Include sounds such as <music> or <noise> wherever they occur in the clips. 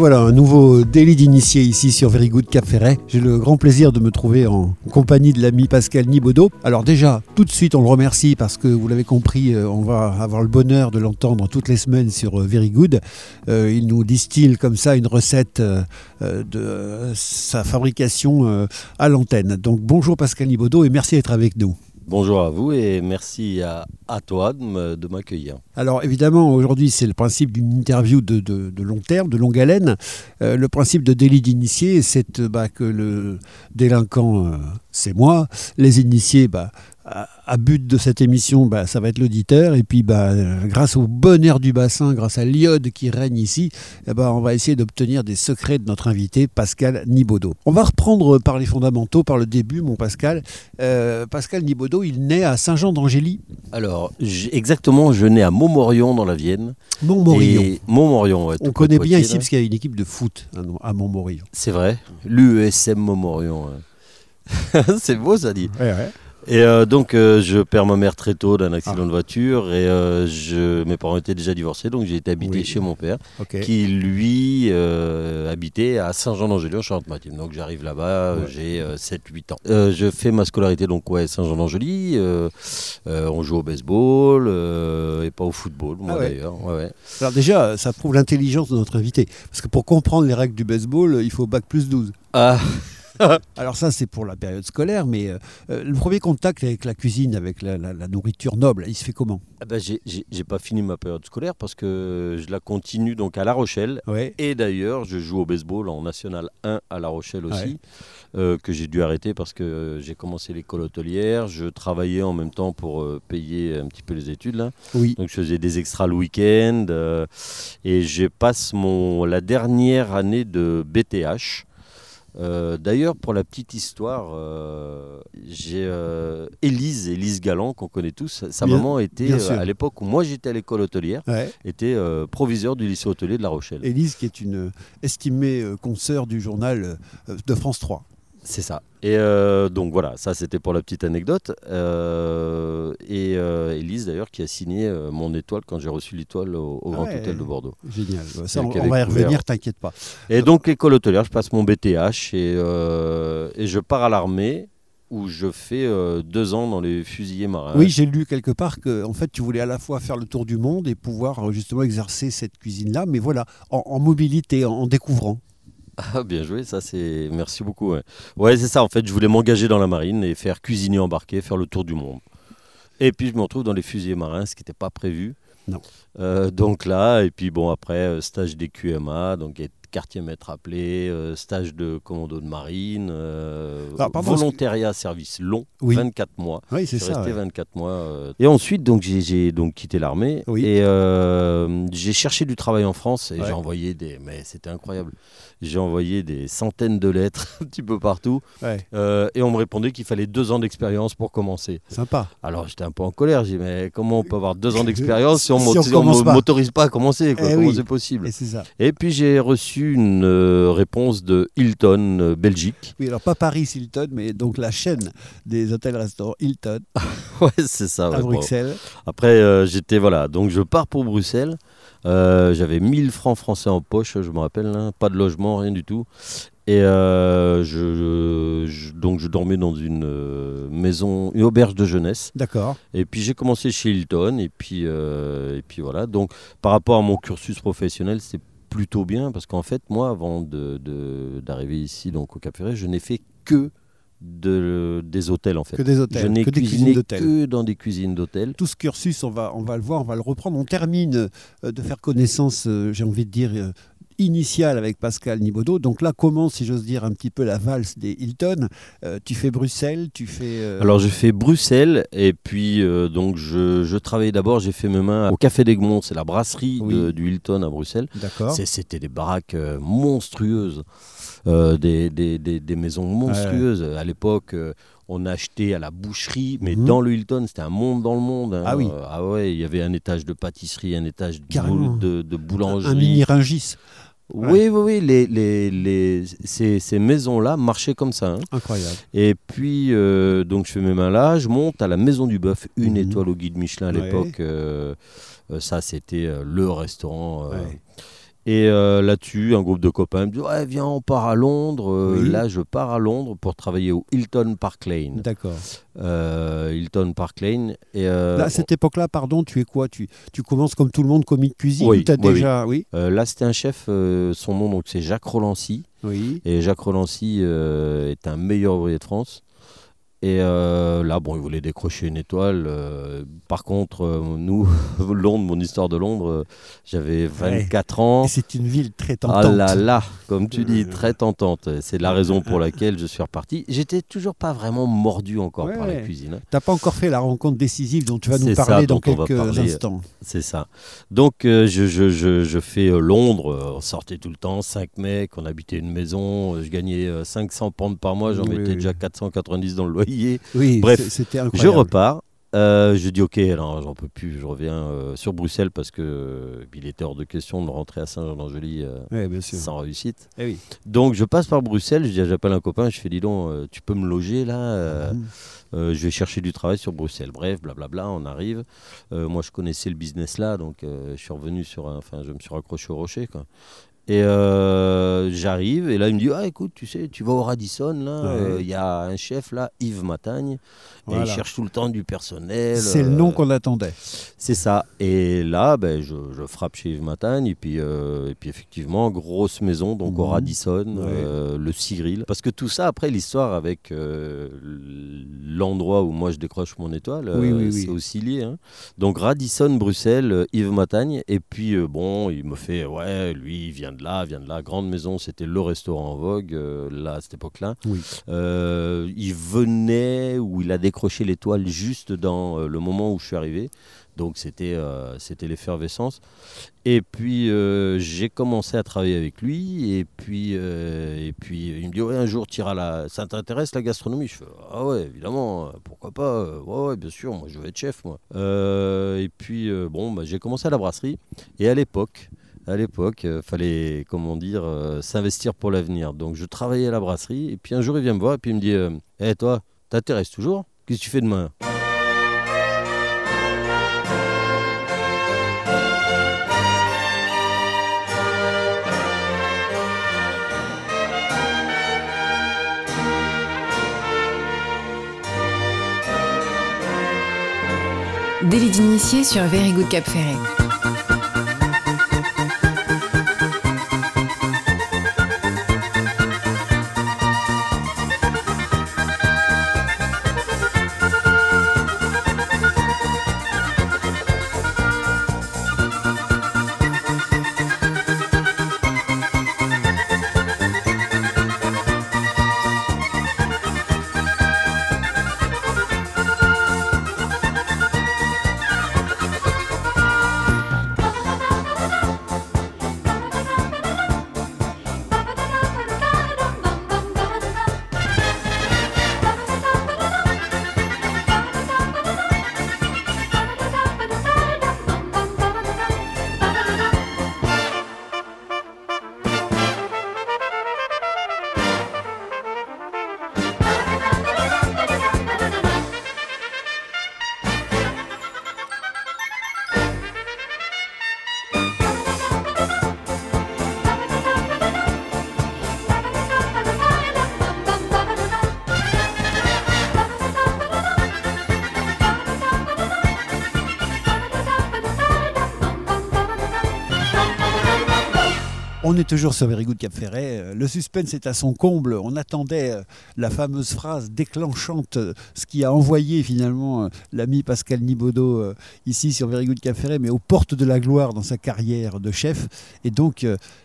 voilà, un nouveau délit d'initié ici sur Very Good Cap Ferret. J'ai le grand plaisir de me trouver en compagnie de l'ami Pascal Nibaudot. Alors déjà, tout de suite, on le remercie parce que vous l'avez compris, euh, on va avoir le bonheur de l'entendre toutes les semaines sur euh, Very Good. Euh, il nous distille comme ça une recette de sa fabrication à l'antenne. Donc bonjour Pascal Nibaudot et merci d'être avec nous. Bonjour à vous et merci à, toi de m'accueillir. Alors évidemment, aujourd'hui, c'est le principe d'une interview de long terme, de longue haleine. Euh, le principe de délit d'initié, c'est euh, bah, que le délinquant, euh, c'est moi. Les initiés, bah, à, but de cette émission, bah, ça va être l'auditeur. Et puis, bah, grâce au bon air du bassin, grâce à l'iode qui règne ici, eh ben, on va essayer d'obtenir des secrets de notre invité, Pascal Nibaudot. On va reprendre par les fondamentaux, par le début, mon Pascal. Euh, Pascal Nibaudot, il naît à Saint-Jean-d'Angély, Alors, j'ai- exactement, je nais à Montmorillon dans la Vienne. Montmorillon. Et Montmorillon, ouais, On connaît bien ici parce qu'il y a une équipe de foot à- à Montmorillon. C'est vrai, l'UESM Montmorillon. ouais. <laughs> c'est beau ça dit. Ouais, ouais. Et euh, donc, euh, je perds ma mère très tôt d'un accident Ah. de voiture et euh, je, mes parents étaient déjà divorcés, donc j'ai été habité Oui. chez mon père, qui lui habitait à Saint-Jean-d'Angély en Charente-Maritime. Donc j'arrive là-bas, Ouais. j'ai 7-8 ans. Je fais ma scolarité donc ouais Saint-Jean-d'Angély. euh, on joue au baseball et pas au football, moi Ah ouais. d'ailleurs. Ouais. Alors déjà, ça prouve l'intelligence de notre invité. Parce que pour comprendre les règles du baseball, il faut bac plus 12. Ah, <laughs> Alors ça, c'est pour la période scolaire, mais euh, euh, le premier contact avec la cuisine, avec la, la- la nourriture noble, il se fait comment? Ah bah, j'ai- pas fini ma période scolaire parce que je la continue donc à La Rochelle. Ouais. Et d'ailleurs, je joue au baseball en National 1 à La Rochelle aussi, Ouais. euh, que j'ai dû arrêter parce que j'ai commencé l'école hôtelière. Je travaillais en même temps pour euh, payer un petit peu les études. Là. Oui. Donc je faisais des extras le week-end. et je passe mon, la dernière année de BTH. Euh, D'ailleurs, pour la petite histoire, euh, j'ai euh, Élise, Élise Galland, qu'on connaît tous. Sa Bien- maman était, à l'époque où moi j'étais à l'école hôtelière, Ouais. était proviseur du lycée hôtelier de La Rochelle. Élise, qui est une estimée consoeur du journal de France 3. C'est ça. Et euh, donc voilà, ça c'était pour la petite anecdote. Euh, et euh, Élise d'ailleurs qui a signé euh, mon étoile quand j'ai reçu l'étoile au, au Ah Grand ouais. Hôtel de Bordeaux. Génial. Ça, on, va y revenir, t'inquiète pas. Et donc école hôtelière, je passe mon BTH et, euh, et je pars à l'armée où je fais euh, deux ans dans les fusiliers marins. Oui, j'ai lu quelque part que en fait, tu voulais à la fois faire le tour du monde et pouvoir euh, justement exercer cette cuisine-là, mais voilà, en, en mobilité, en, en découvrant. Ah, bien joué, ça c'est. Merci beaucoup. Ouais, ouais c'est ça. En fait, je voulais m'engager dans la marine et faire cuisinier embarqué, faire le tour du monde. Et puis je me retrouve dans les fusiliers marins, ce qui n'était pas prévu. Non. Euh, donc là, et puis bon, après, euh, stage des QMA, donc être quartier maître appelé, euh, stage de commando de marine, euh, Alors, pardon, volontariat service long, Oui. 24 mois. Oui, c'est ça. resté ouais. 24 mois. euh. Et ensuite, donc j'ai- donc quitté l'armée Oui. et j'ai cherché du travail en France et Ouais. j'ai envoyé des, mais c'était incroyable. J'ai envoyé des centaines de lettres <laughs> un petit peu partout Ouais, et on me répondait qu'il fallait deux ans d'expérience pour commencer. sympa. Alors j'étais un peu en colère. J'ai dit mais comment on peut avoir deux ans d'expérience si on <laughs> Si pas. m'autorise pas à commencer quoi, Eh Comment oui. c'est possible? Et c'est ça. Et puis j'ai reçu une euh, réponse de Hilton euh, Belgique. Oui, alors pas Paris Hilton, mais donc la chaîne des hôtels-restaurants Hilton <laughs> Ouais, c'est ça. ouais, à bon. Bruxelles. Après, euh, j'étais voilà, donc je pars pour Bruxelles. Euh, J'avais 1000 francs français en poche, je me rappelle, hein, pas de logement, rien du tout. Et euh, je, je- donc je dormais dans une maison, une auberge de jeunesse. D'accord. Et puis j'ai commencé chez Hilton. Et puis, euh, et puis voilà. Donc par rapport à mon cursus professionnel, c'est plutôt bien parce qu'en fait, moi, avant de- de- d'arriver ici, donc au Cap Ferret, je n'ai fait que de, des hôtels en fait. Que des hôtels, je n'ai que cuisiné que dans des cuisines d'hôtel. Tout ce cursus, on va, on va le voir, on va le reprendre. On termine euh, de faire connaissance, euh, j'ai envie de dire, euh, initiale avec Pascal Nibaudot. Donc là commence, si j'ose dire, un petit peu la valse des Hilton. Euh, tu fais Bruxelles, tu fais... euh, Alors j'ai fait Bruxelles et puis euh, donc je, je travaillais d'abord, j'ai fait mes mains au Café d'Egmont, c'est la brasserie Oui. de- du Hilton à Bruxelles. D'accord. C'était des baraques monstrueuses, des, des- des- des maisons monstrueuses. À l'époque, on achetait à la boucherie, mais Mhm. dans le Hilton, c'était un monde dans le monde. hein. Ah oui. Euh, ah ouais, il y avait un étage de pâtisserie, un étage de, Carrément. boul- de, de boulangerie. Un mini Ringis. Oui, oui, oui, les, les, les- ces, ces maisons-là marchaient comme ça. hein. Incroyable. Et puis, euh, donc, je fais mes mains là, je monte à la Maison du Bœuf, une Mhm. étoile au guide Michelin à Ouais. l'époque. euh, euh, ça, c'était le restaurant. Ouais. Et euh, là-dessus, un groupe de copains me dit Ouais, viens, on part à Londres. Euh, Oui. Là, je pars à Londres pour travailler au Hilton Park Lane. D'accord. Euh, Hilton Park Lane. Et, Là, à cette époque-là, pardon, tu es quoi? Tu, tu commences comme tout le monde commis de cuisine Oui, ou t'as oui, oui. déjà oui? là, c'était un chef, son nom, donc c'est Jacques Rolancy. Oui. Et Jacques Rolancy est un meilleur ouvrier de France. Et euh, là, bon, il voulait décrocher une étoile. euh, par contre, euh, nous, <laughs> Londres, mon histoire de Londres, j'avais 24 ans. Et c'est une ville très Ah tentante. là là, comme tu dis, <laughs> très tentante. C'est la raison pour <laughs> laquelle je suis reparti. J'étais toujours pas vraiment mordu encore par la Ouais. cuisine. hein. T'as pas encore fait la rencontre décisive dont tu vas nous ça parler dans quelques parler. instants. C'est ça. Donc, je, je, je, je fais Londres. on sortait tout le temps, 5 mecs, on habitait une maison. je gagnais euh, 500 pounds par mois, j'en Oui, mettais oui. déjà 490 dans le loyer. Oui, Bref, Je repars. euh, je dis ok, alors j'en peux plus, je reviens euh, sur Bruxelles parce que euh, il était hors de question de rentrer à Saint-Jean-d'Angely sans réussite. Eh oui. Donc je passe par Bruxelles, je dis, j'appelle un copain, je fais dis donc, tu peux me loger là euh, Je vais chercher du travail sur Bruxelles. Bref, blablabla, on arrive. Moi je connaissais le business là, donc je suis revenu sur un, enfin je me suis raccroché au rocher quoi. Et euh, j'arrive et là il me dit ah écoute tu sais tu vas au Radisson là Ouais. euh, il y a un chef là Yves Matagne et il cherche tout le temps du personnel. C'est le euh, nom qu'on attendait. c'est ça. Et là, ben, je, je frappe chez Yves Matagne. Et puis, euh, et puis effectivement, grosse maison, donc au Mhm. Radisson, Ouais. euh, le Cyril. Parce que tout ça, après, l'histoire avec euh, l'endroit où moi je décroche mon étoile, euh, Oui, oui, oui. c'est aussi lié. hein. Donc Radisson, Bruxelles, euh, Yves Matagne. Et puis, euh, bon, il me fait, ouais, lui, il vient de là, vient de là. Grande maison, c'était le restaurant en vogue, euh, là, à cette époque-là. Oui. Euh, il venait ou il a décroché l'étoile juste dans euh, le moment où je suis arrivé. Donc c'était euh, c'était l'effervescence. Et puis euh, j'ai commencé à travailler avec lui. Et puis, euh, et puis il me dit ouais, un jour tu iras là. Ça t'intéresse la gastronomie? Je fais ah ouais évidemment pourquoi pas? Ouais, ouais, bien sûr moi je veux être chef moi. Et puis bon bah, j'ai commencé à la brasserie. Et à l'époque à l'époque, euh, fallait, comment dire, euh, s'investir pour l'avenir. Donc je travaillais à la brasserie, et puis un jour il vient me voir, et puis il me dit Hé toi, t'intéresses toujours? Qu'est-ce que tu fais demain? Délit d'initié sur Very Good Cap Ferret. On est toujours sur Very Good Cap Ferret. Le suspense est à son comble. On attendait euh, la fameuse phrase déclenchante, euh, ce qui a envoyé finalement euh, l'ami Pascal Nibaudot ici sur Very Good Cap Ferret, mais aux portes de la gloire dans sa carrière de chef. Et donc,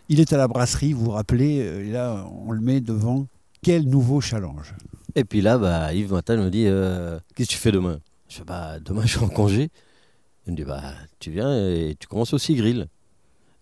il est à la brasserie, vous vous rappelez, et là, on le met devant. Quel nouveau challenge Et puis là, bah, Yves Matin me dit Qu'est-ce que tu fais demain? Je fais bah, Demain, je suis en congé. Il me dit bah, Tu viens et tu commences aussi grill.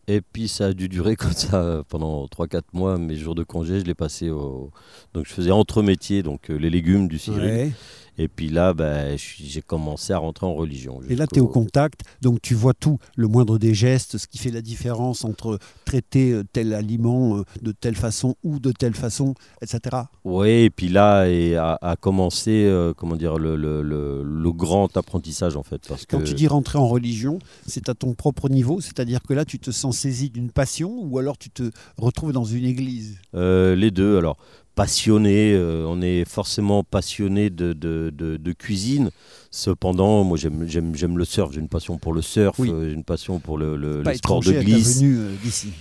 Et puis ça a dû durer <laughs> comme ça euh, pendant 3-4 mois. Mes jours de congé, je les passais au. Donc je faisais entre métiers, donc euh, les légumes du. Ouais. Et puis là, ben, j'ai commencé à rentrer en religion. Et là, tu es au contact, donc tu vois tout, le moindre des gestes, ce qui fait la différence entre traiter euh, tel aliment euh, de telle façon ou de telle façon, etc. Oui, et puis là et a, a commencé, euh, comment dire, le, le- le- le grand apprentissage en fait. Parce Quand que, tu dis rentrer en religion, c'est à ton propre niveau, c'est-à-dire que là, tu te sens saisi d'une passion ou alors tu te retrouves dans une église? Euh, les deux, alors passionné, euh, on est forcément passionné de, de- de- de cuisine. Cependant, moi j'aime, j'aime, j'aime le surf, j'ai une passion pour le surf, Oui. euh, j'ai une passion pour le, le, sports de glisse. venue euh, d'ici.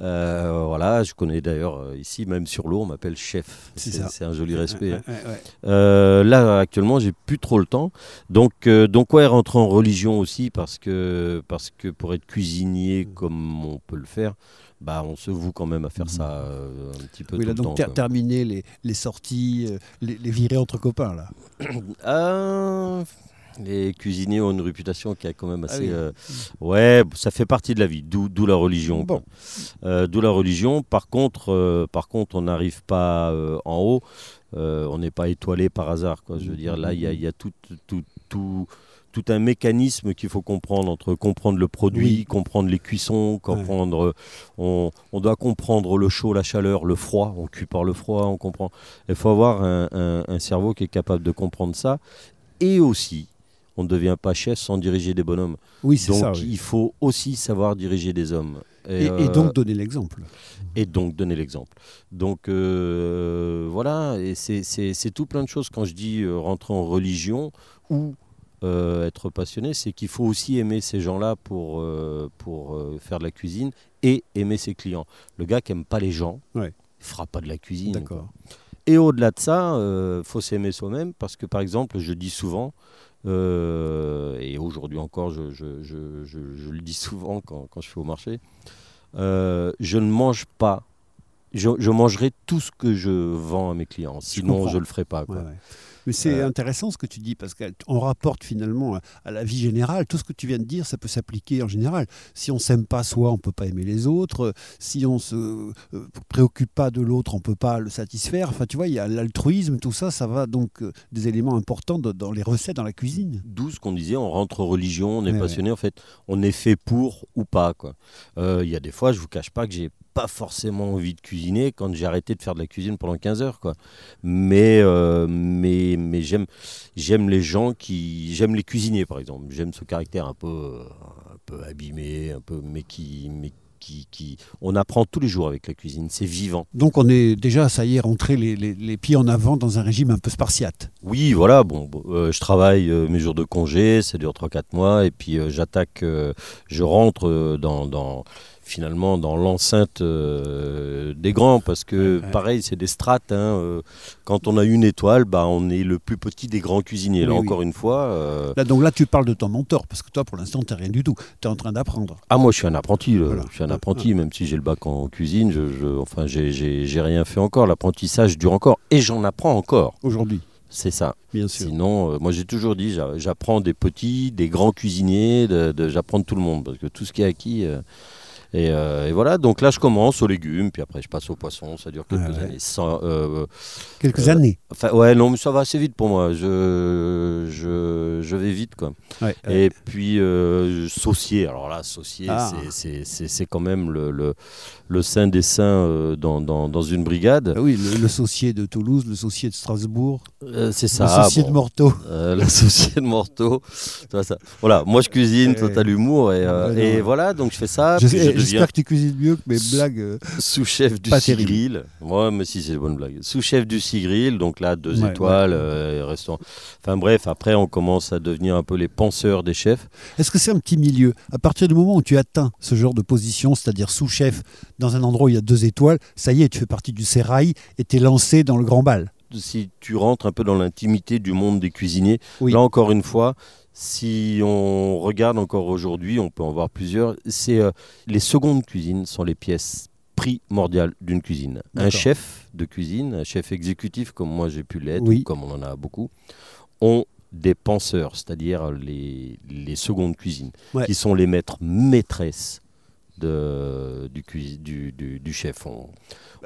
Euh, voilà, je connais d'ailleurs ici, même sur l'eau, on m'appelle chef. C'est un joli respect. hein. Ouais, ouais, ouais. Euh, là, actuellement, j'ai plus trop le temps. Donc, euh, donc ouais, rentrer en religion aussi, parce que, parce que pour être cuisinier comme on peut le faire, bah, on se voue quand même à faire ça euh, un petit peu Oui, tout là, le donc temps. ter- terminer les, les sorties, euh, les, les virées entre copains, là. <clears throat> Euh, les cuisiniers ont une réputation qui est quand même Ah assez. oui. ouais, ça fait partie de la vie, d'où la religion. Bon. d'où la religion. Par contre, par contre on n'arrive pas en haut. On n'est pas étoilé par hasard. Quoi. Je veux dire, là, il y a, y a tout, tout, tout, tout un mécanisme qu'il faut comprendre entre comprendre le produit, Oui. comprendre les cuissons, comprendre. euh, On, on doit comprendre le chaud, la chaleur, le froid. On cuit par le froid, on comprend. Il faut avoir un, un- un cerveau qui est capable de comprendre ça. Et aussi, on ne devient pas chef sans diriger des bonhommes. Oui, c'est Donc, ça. oui. il faut aussi savoir diriger des hommes. Et, et euh, donc donner l'exemple. et donc donner l'exemple. Donc euh, voilà, et c'est- tout plein de choses. Quand je dis euh, rentrer en religion ou euh, être passionné, c'est qu'il faut aussi aimer ces gens-là pour, euh, pour euh, faire de la cuisine et aimer ses clients. Le gars qui aime pas les gens, Ouais. il fera pas de la cuisine. D'accord. Et au-delà de ça, il faut s'aimer soi-même parce que, par exemple, je dis souvent, et aujourd'hui encore, je, je- je- le dis souvent quand, quand je suis au marché, je ne mange pas, je, je mangerai tout ce que je vends à mes clients, sinon je ne le ferai pas. quoi. Ouais, ouais. Mais c'est Euh, intéressant ce que tu dis parce qu'on rapporte finalement à, la vie générale. Tout ce que tu viens de dire, ça peut s'appliquer en général. Si on s'aime pas soi, on peut pas aimer les autres. Si on se euh, préoccupe pas de l'autre, on peut pas le satisfaire. Enfin, tu vois, il y a l'altruisme, tout ça, ça va donc euh, des éléments importants de- dans les recettes, dans la cuisine. D'où ce qu'on disait, on rentre en religion, on est Ouais, passionné, en fait, on est fait pour ou pas. Euh, Il y a des fois, je vous cache pas que j'ai pas forcément envie de cuisiner quand j'ai arrêté de faire de la cuisine pendant 15 heures. Quoi. Mais, euh, mais, mais j'aime, j'aime les gens qui. J'aime les cuisiniers, par exemple. J'aime ce caractère un peu, un peu abîmé, un peu, mais qui. Mais qui, qui... On apprend tous les jours avec la cuisine, c'est vivant. Donc on est déjà, ça y est, rentré les, les- les pieds en avant dans un régime un peu spartiate. Oui, voilà, bon, bon, euh, je travaille euh, mes jours de congé, ça dure 3-4 mois, et puis euh, j'attaque, je rentre dans, dans- finalement dans l'enceinte euh, des grands, parce que Ouais, ouais. pareil, c'est des strates. hein, euh, quand on a une étoile, bah, on est le plus petit des grands cuisiniers. Là, Oui, oui. encore une fois, euh, Là, donc là, tu parles de ton mentor parce que toi, pour l'instant, tu n'es rien du tout. Tu es en train d'apprendre. ah, moi, je suis un apprenti. Voilà. Je suis un Ouais, apprenti, même si j'ai le bac en cuisine. Je, je- enfin, j'ai- rien fait encore. L'apprentissage dure encore, et j'en apprends encore. Aujourd'hui, C'est ça. bien sûr. Sinon, euh, moi j'ai toujours dit, j'a- j'apprends des petits, des grands cuisiniers, de, de- j'apprends de tout le monde, parce que tout ce qui est acquis. euh, et, euh, et voilà, donc là je commence aux légumes, puis après je passe aux poissons, ça dure quelques ouais. années. Sans- euh, Quelques Euh, années. enfin, ouais, non, mais ça va assez vite pour moi, je, je, je vais vite quoi. Ouais, Et puis saucier, alors là, saucier, Ah. c'est- quand même le, le, le saint des saints dans, dans, dans une brigade. Ah oui, le, le saucier de Toulouse, le saucier de Strasbourg, c'est ça. le saucier bon. de Morteau. Euh, l'associé <laughs> de Morteau. Tu vois ça. Voilà, moi je cuisine, toi t'as l'humour et, et voilà, donc je fais ça. Je- J'espère que tu cuisines mieux que mes blagues. euh. sous-chef du. Sigril. Ouais, mais si c'est une bonne blague. Sous-chef du Sigril, donc là deux Ouais, étoiles, euh, restaurant. Enfin bref, après on commence à devenir un peu les penseurs des chefs. Est-ce que c'est un petit milieu? À partir du moment où tu atteins ce genre de position, c'est-à-dire sous-chef dans un endroit où il y a deux étoiles, ça y est, tu fais partie du sérail et tu es lancé dans le grand bal. Si tu rentres un peu dans l'intimité du monde des cuisiniers, Oui. là encore une fois, si on regarde encore aujourd'hui, on peut en voir plusieurs. C'est euh, les secondes cuisines sont les pièces primordiales d'une cuisine. Un chef de cuisine, un chef exécutif comme moi j'ai pu l'être, Oui. comme on en a beaucoup, ont des penseurs, c'est-à-dire les, les secondes cuisines, Ouais. qui sont les maîtres maîtresses de, du, cuis- du, du- du chef. On,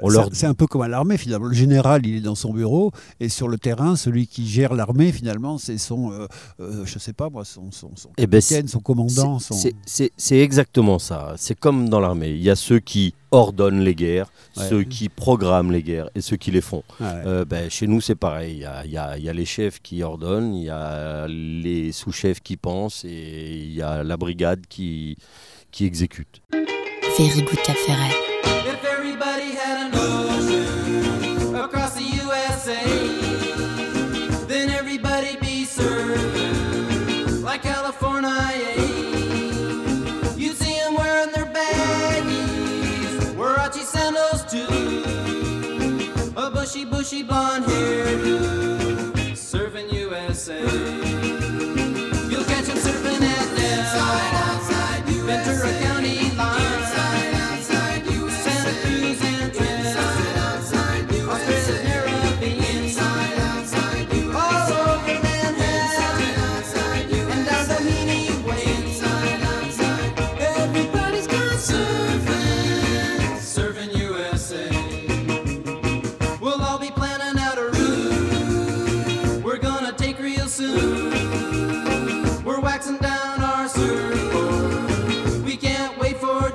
on leur c'est- un peu comme à l'armée finalement. Le général, il est dans son bureau et sur le terrain, celui qui gère l'armée finalement, c'est son, euh, euh, je sais pas moi, son, son, son Eh ben, capitaine, son commandant. C'est- Son... exactement ça. C'est comme dans l'armée. Il y a ceux qui ordonnent les guerres, Ouais. ceux qui programment les guerres et ceux qui les font. Ouais. Euh, ben, chez nous, c'est pareil. Il y a, y a les chefs qui ordonnent, il y a les sous-chefs qui pensent et il y a la brigade qui, qui exécute. Very Good Ferret. If everybody had an ocean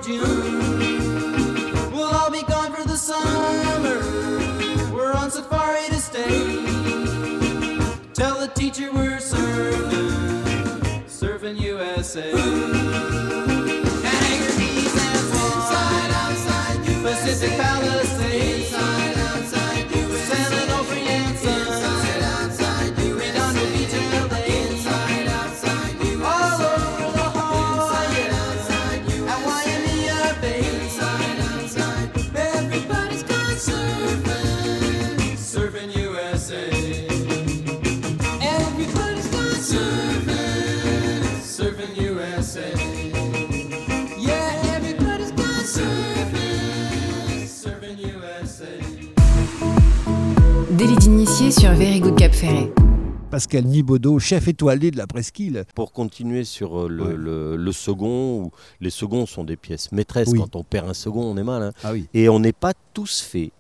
June. We'll all be gone for the summer. We're on safari to stay. Tell the teacher we're serving, serving USA. And Hangar Keys and Swan, Pacific Palisades, D'initié sur Very Good Cap Ferret. Pascal Nibaudot, chef étoilé de la presqu'île. Pour continuer sur euh, le, Ouais. le- le second, où les seconds sont des pièces maîtresses. Oui. Quand on perd un second, on est mal. hein. Ah oui. Et on n'est pas tous faits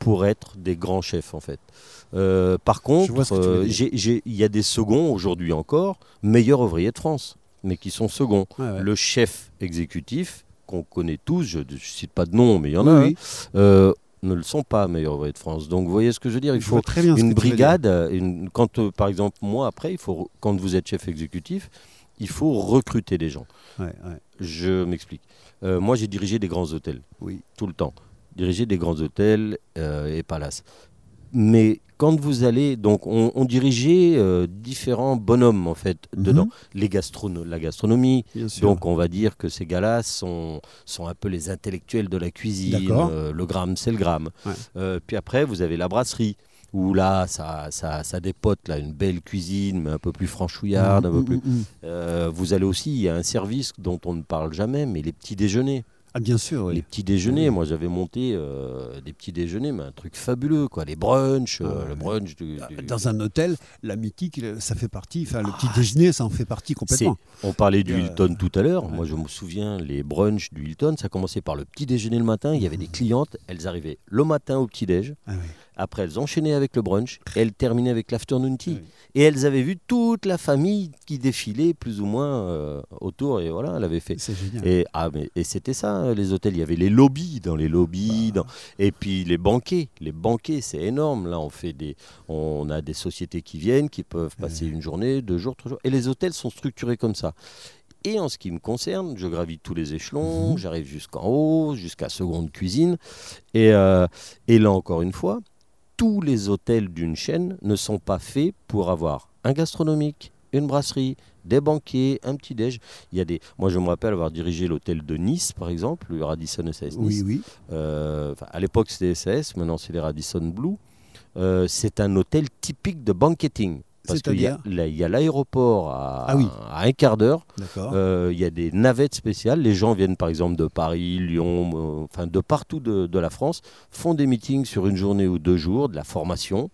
pour être des grands chefs, en fait. Euh, par contre, euh, il y a des seconds aujourd'hui encore, meilleurs ouvriers de France, mais qui sont seconds. Ouais, ouais. Le chef exécutif, qu'on connaît tous, je ne cite pas de nom, mais il y en Oui, a, oui. hein, euh, ne le sont pas meilleurs ouvriers de France. Donc vous voyez ce que je veux dire Il Je faut très bien une brigade, une- quand euh, par exemple moi après, il faut quand vous êtes chef exécutif, il faut recruter des gens. Ouais, ouais. Je m'explique. Euh, moi j'ai dirigé des grands hôtels Oui. tout le temps, dirigé des grands hôtels euh, et palaces. Mais quand vous allez, donc on, on dirigeait euh, différents bonhommes en fait Mhm. dedans. Les gastrono- la gastronomie, Bien sûr. donc on va dire que ces gars-là sont, sont un peu les intellectuels de la cuisine. Euh, le gramme, c'est le gramme. Ouais. Euh, puis après, vous avez la brasserie. Où là, ça, ça, ça dépote, là, une belle cuisine, mais un peu plus franchouillarde, un peu Mm, plus. Euh, vous allez aussi, il y a un service dont on ne parle jamais, mais les petits déjeuners. Ah bien sûr, oui. Les petits déjeuners, moi j'avais monté euh, des petits déjeuners, mais un truc fabuleux, quoi. Les brunchs, euh, Ah le brunch du, Ah, du- Dans un hôtel, la mythique, ça fait partie, enfin le petit déjeuner, ça en fait partie complètement. On parlait du Euh, Hilton tout à l'heure. Moi, je me souviens, les brunchs du Hilton, ça commençait par le petit déjeuner le matin. Il y avait des clientes, elles arrivaient le matin au petit déj. Ah oui. Après, elles enchaînaient avec le brunch et elles terminaient avec l'afternoon tea. Oui. Et elles avaient vu toute la famille qui défilait plus ou moins euh, autour. Et voilà, elle avait fait. C'est génial. Et, ah, mais, et c'était ça, les hôtels. Il y avait les lobbies dans les lobbies. Bah. dans- et puis les banquets. Les banquets, c'est énorme. Là, on, fait des, on a des sociétés qui viennent, qui peuvent passer une journée, deux jours, trois jours. Et les hôtels sont structurés comme ça. Et en ce qui me concerne, je gravis tous les échelons, Mhm. j'arrive jusqu'en haut, jusqu'à seconde cuisine. Et, euh, et là, encore une fois, tous les hôtels d'une chaîne ne sont pas faits pour avoir un gastronomique, une brasserie, des banquets, un petit déj. Il y a des. Moi, je me rappelle avoir dirigé l'hôtel de Nice, par exemple, le Radisson SAS Nice. Oui, oui. Euh, à l'époque, c'était SAS, maintenant, c'est les Radisson Blue. Euh, c'est un hôtel typique de banqueting. Parce qu'il y a- l'aéroport à, Ah oui. à un quart d'heure. Euh, Il y a des navettes spéciales. Les gens viennent par exemple de Paris, Lyon, euh, enfin de partout de, de la France, font des meetings sur une journée ou deux jours, de la formation.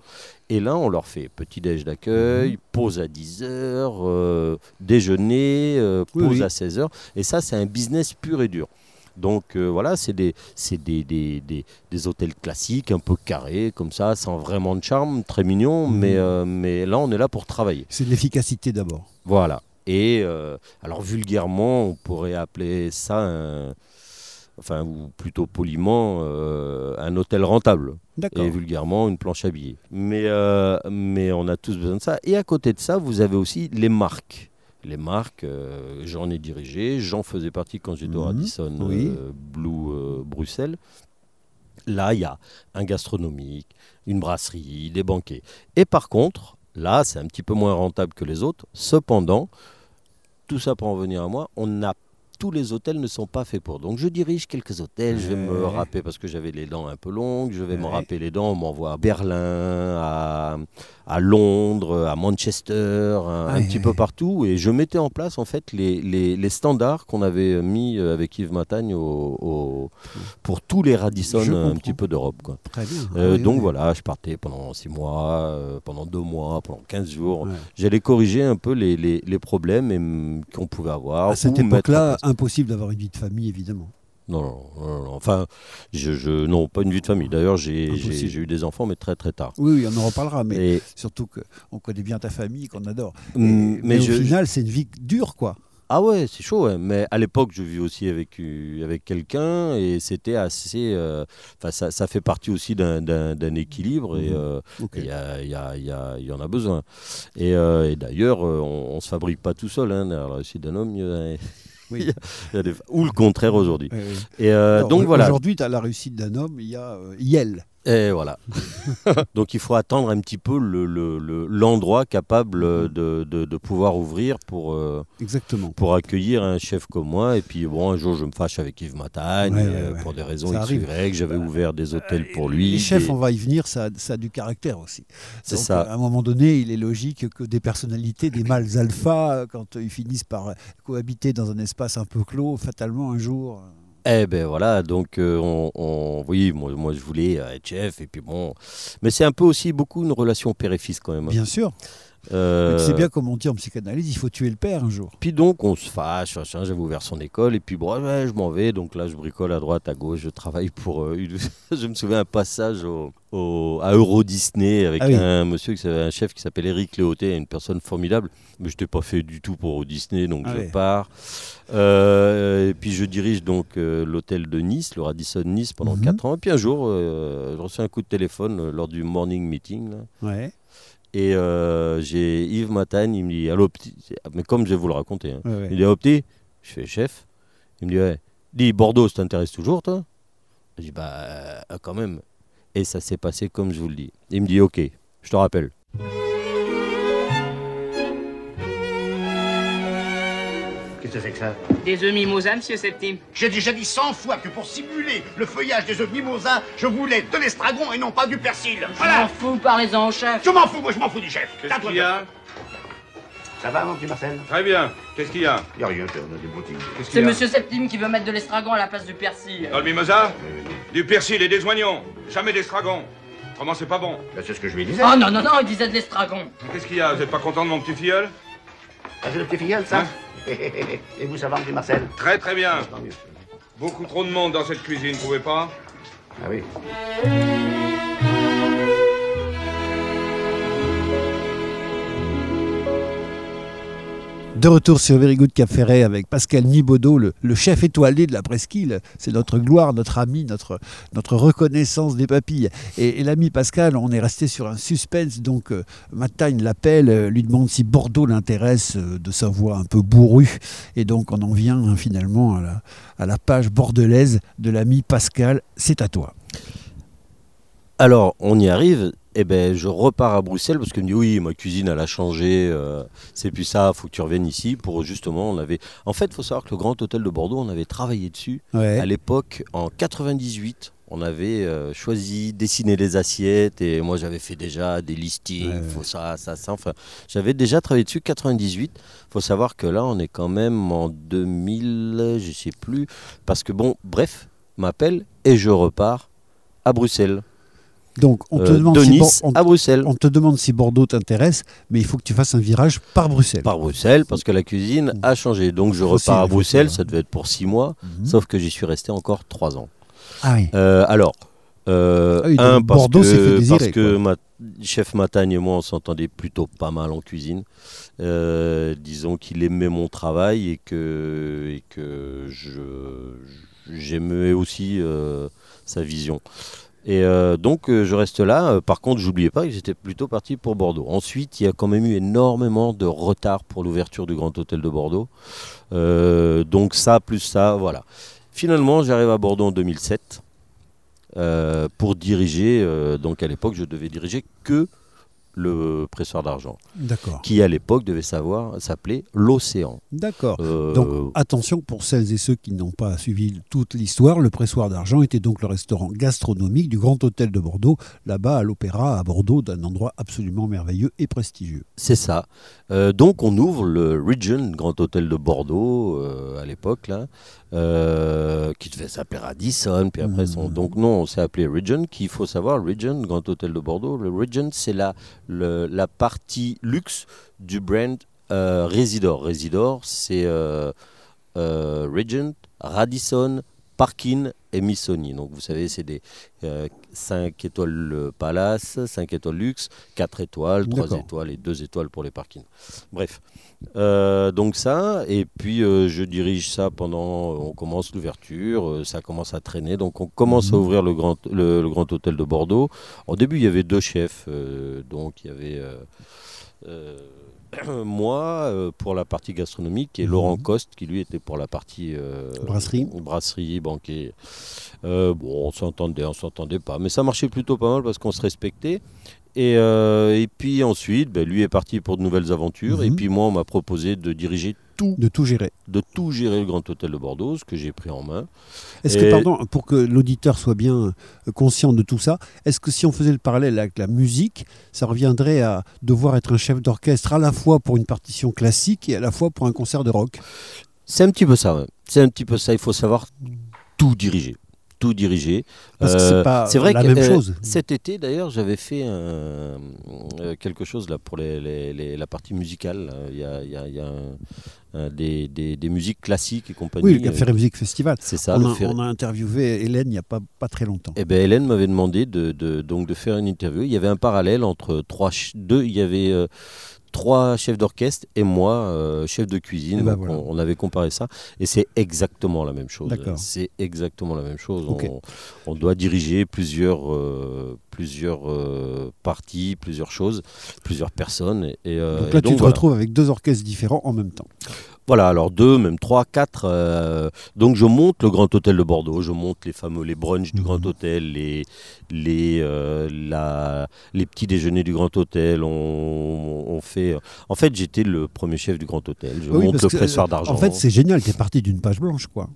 Et là, on leur fait petit-déj Mhm. d'accueil, pause à 10 heures, euh, déjeuner, Oui, pause oui. à 16 heures. Et ça, c'est un business pur et dur. Donc euh, voilà, c'est des, c'est des, des, des, des hôtels classiques, un peu carrés, comme ça, sans vraiment de charme, très mignon, Mhm. mais, euh, mais là on est là pour travailler. C'est de l'efficacité d'abord. Voilà. Et euh, alors vulgairement, on pourrait appeler ça un, enfin ou plutôt poliment euh, un hôtel rentable. D'accord. Et vulgairement une planche à billets. Mais, euh, mais on a tous besoin de ça. Et à côté de ça, vous avez aussi les marques. Les marques, euh, j'en ai dirigé, j'en faisais partie quand j'étais au Mhm. Radisson Oui. euh, Blue euh, Bruxelles. Là, il y a un gastronomique, une brasserie, des banquets. Et par contre, là, c'est un petit peu moins rentable que les autres. Cependant, tout ça pour en venir à moi, on a tous les hôtels ne sont pas faits pour. Donc je dirige quelques hôtels, je vais me râper parce que j'avais les dents un peu longues, je vais me râper les dents, on m'envoie à Berlin, à, à Londres, à Manchester, un, un petit peu partout. Et je mettais en place en fait les, les- les standards qu'on avait mis euh, avec Yves Matagne au- au- pour tous les Radisson un petit peu d'Europe. Euh, Ah donc voilà, je partais pendant six mois, euh, pendant deux mois, pendant 15 jours. J'allais corriger un peu les, les- les problèmes et, mm, qu'on pouvait avoir. À cette époque-là, place. Impossible d'avoir une vie de famille, évidemment. Non, non, non, non, enfin, je, je- non, pas une vie de famille. D'ailleurs, j'ai Impossible. j'ai- j'ai eu des enfants, mais très très tard. Oui, oui, on en reparlera, mais Et, surtout qu'on connaît bien ta famille, qu'on adore. Et- mm, mais, je- au final, c'est une vie dure, quoi. Ah ouais, c'est chaud, ouais. mais à l'époque, je vis aussi avec, euh, avec quelqu'un et c'était assez. euh, Enfin, ça, ça fait partie aussi d'un- d'un d'un équilibre et euh, il y, en a besoin. Et, euh, et d'ailleurs, euh, on, on se fabrique pas tout seul. Hein, la réussite d'un homme, Oui. il y a des- ou le contraire aujourd'hui. Oui, oui. Et euh, donc voilà. Aujourd'hui, tu as la réussite d'un homme, il y a euh, Yel. Et voilà. <laughs> Donc il faut attendre un petit peu le- le- le- l'endroit capable euh, de, de- de pouvoir ouvrir pour, euh, Exactement. pour accueillir un chef comme moi. Et puis bon, un jour je me fâche avec Yves Matagne Ouais, ouais, euh, ouais. pour des raisons Ça X ou arrive. Y. J'avais ouvert des hôtels pour lui. Les chefs, on va y venir, ça, ça a du caractère aussi. C'est ça. À un moment donné, il est logique que des personnalités, des mâles alpha, euh, quand euh, ils finissent par euh, cohabiter dans un espace un peu clos, fatalement un jour. Eh ben voilà, donc euh, on, on- oui, moi, moi je voulais euh, être chef et puis bon, mais c'est un peu aussi beaucoup une relation père et fils quand même. Bien sûr. Euh, C'est bien comme on dit en psychanalyse, il faut tuer le père un jour. Puis donc on se fâche, j'avais ouvert son école et puis bon, ouais, je m'en vais, donc là je bricole à droite, à gauche, je travaille pour euh, une... <laughs> je me souviens un passage au, au- à Euro Disney avec Ah oui. un monsieur, un chef qui s'appelle Eric Léoté, une personne formidable, mais je n'étais pas fait du tout pour Euro Disney, donc Ah je ouais. pars. Euh, et puis je dirige donc euh, l'hôtel de Nice, le Radisson Nice pendant Mhm. 4 ans, et puis un jour euh, je reçois un coup de téléphone lors du morning meeting, là. Ouais. Et euh, j'ai Yves Matagne, il me dit, allô petit, mais comme je vais vous le raconter, hein. ouais, ouais. il dit, oh, petit Je fais chef. Il me dit, ouais. Dis, Bordeaux, ça t'intéresse toujours, toi? Je dis, bah, euh, quand même. Et ça s'est passé comme je vous le dis. Il me dit, ok, je te rappelle. Que c'est que ça Des œufs mimosa, monsieur Septime. J'ai déjà dit cent fois que pour simuler le feuillage des œufs mimosa, je voulais de l'estragon et non pas du persil. Je m'en Voilà fous, parlez-en au chef. Je m'en fous, moi je m'en fous du chef. Qu'est-ce qu'il y a Ça va, mon petit Marcel? Très bien. Qu'est-ce qu'il y a? Y a rien, c'est- on a des boutiques. C'est monsieur Septime qui veut mettre de l'estragon à la place du persil. Dans le mimosa? Du persil et des oignons. Jamais d'estragon. Comment c'est pas bon Ben, c'est ce que je lui disais. Oh non, non, non, il disait de l'estragon. Qu'est-ce qu'il y a? Vous êtes pas content de mon petit filleul? C'est le petit filleul, ça Hein Et vous, ça va, Marcel Très très bien. Beaucoup trop de monde dans cette cuisine, vous pouvez pas? Ah oui. De retour sur Very Good Ferret avec Pascal Nibaudot, le, chef étoilé de la presqu'île. C'est notre gloire, notre ami, notre, reconnaissance des papilles. Et, l'ami Pascal, on est resté sur un suspense. Donc, euh, Matagne l'appelle, euh, lui demande si Bordeaux l'intéresse euh, de sa voix un peu bourrue. Et donc, on en vient hein, finalement à la page bordelaise de l'ami Pascal. C'est à toi. Alors, on y arrive. Et ben, je repars à Bruxelles parce qu'il me dit oui, ma cuisine elle a changé. euh, c'est plus ça. Faut que tu reviennes ici pour justement. On avait. En fait, il faut savoir que le Grand Hôtel de Bordeaux, on avait travaillé dessus Ouais. à l'époque en 98. On avait euh, choisi, dessiné les assiettes et moi j'avais fait déjà des listings, Ouais, ouais. faut ça, ça, ça. Enfin, j'avais déjà travaillé dessus 98. Faut savoir que là on est quand même en 2000, je sais plus, parce que bon, bref, m'appelle et je repars à Bruxelles. Donc, on te, euh, demande de si Nice on- à Bruxelles. on te demande si Bordeaux t'intéresse, mais il faut que tu fasses un virage par Bruxelles. Par Bruxelles, parce que la cuisine a changé. Donc je repars à Bruxelles, ça devait être pour six mois, Mhm. sauf que j'y suis resté encore trois ans. Ah oui. Euh, alors, euh, Ah oui, un, parce Bordeaux que, désirer, parce que ma chef Matagne et moi, on s'entendait plutôt pas mal en cuisine. Euh, disons qu'il aimait mon travail et que, et que je- j'aimais aussi sa vision. Et euh, donc euh, je reste là. Euh, Par contre, j'oubliais pas que j'étais plutôt parti pour Bordeaux. Ensuite, il y a quand même eu énormément de retard pour l'ouverture du Grand Hôtel de Bordeaux. Donc ça, plus ça, voilà. Finalement, j'arrive à Bordeaux en 2007 euh, pour diriger. donc à l'époque, je devais diriger que le pressoir d'argent, D'accord. qui à l'époque devait savoir s'appeler l'Océan. D'accord. Euh, Donc attention pour celles et ceux qui n'ont pas suivi toute l'histoire, le pressoir d'argent était donc le restaurant gastronomique du Grand Hôtel de Bordeaux, là-bas à l'Opéra à Bordeaux, d'un endroit absolument merveilleux et prestigieux. C'est ça. Euh, donc on ouvre le Region, Grand Hôtel de Bordeaux euh, à l'époque là, euh, qui devait s'appeler Radisson. Puis après, son- Mhm. donc non, on s'est appelé Region. Qu'il faut savoir, Region, Grand Hôtel de Bordeaux. Le Region, c'est la le- la partie luxe du brand euh, Residor. Residor, c'est euh, euh, Regent, Radisson, Parkin et Missoni. Donc vous savez, c'est des 5 étoiles Palace, 5 étoiles Luxe, 4 étoiles, 3 D'accord. étoiles et 2 étoiles pour les parkings. Bref. Euh, donc ça, et puis euh, je dirige ça pendant, on commence l'ouverture, euh, ça commence à traîner, donc on commence à Mhm. ouvrir le grand, le, le grand hôtel de Bordeaux. Au début, il y avait deux chefs, donc il y avait <clears throat> moi euh, pour la partie gastronomique et Mhm. Laurent Coste qui lui était pour la partie euh, Brasserie. brasserie, banquet. Euh, bon, on s'entendait, on s'entendait pas, mais ça marchait plutôt pas mal parce qu'on se respectait. Et, euh, et puis ensuite, ben, lui est parti pour de nouvelles aventures. Et Mhm. puis moi, on m'a proposé de diriger tout, De tout gérer. de tout gérer le Grand Hôtel de Bordeaux, ce que j'ai pris en main. Est-ce Et- que, pardon, pour que l'auditeur soit bien euh, conscient de tout ça, est-ce que si on faisait le parallèle avec la musique, ça reviendrait à devoir être un chef d'orchestre à la fois pour une partition classique et à la fois pour un concert de rock? C'est un petit peu ça. ouais. C'est un petit peu ça. Il faut savoir tout diriger. Tout diriger. Parce que Euh, c'est pas vrai la que même euh, chose. cet été, d'ailleurs, j'avais fait un- euh, quelque chose là pour les, les- les- la partie musicale. Il y a, il y a- il y a un- des, des- des musiques classiques et compagnie. Oui, le Euh, Ferré Musique Festival. C'est ça. on, a, Ferré- on a interviewé Hélène il n'y a pas, pas très longtemps. Eh ben, Hélène m'avait demandé de, de- donc de faire une interview. Il y avait un parallèle entre trois, deux, il y avait euh, trois chefs d'orchestre et moi, euh, chef de cuisine. Ben voilà. on, on avait comparé ça et c'est exactement la même chose. C'est exactement la même chose. On, on doit diriger plusieurs, euh, plusieurs euh, parties, plusieurs choses, plusieurs personnes. Et, donc et là, tu te voilà. retrouves avec deux orchestres différents en même temps. Voilà, alors deux, même trois, quatre. euh, donc je monte le Grand Hôtel de Bordeaux, je monte les fameux les brunchs du. Grand Hôtel, les les euh, la- les petits déjeuners du Grand Hôtel. On, on fait. En fait, j'étais le premier chef du Grand Hôtel. Je Oui, monte le pressoir euh, d'argent. En fait, c'est génial, tu es parti d'une page blanche, quoi.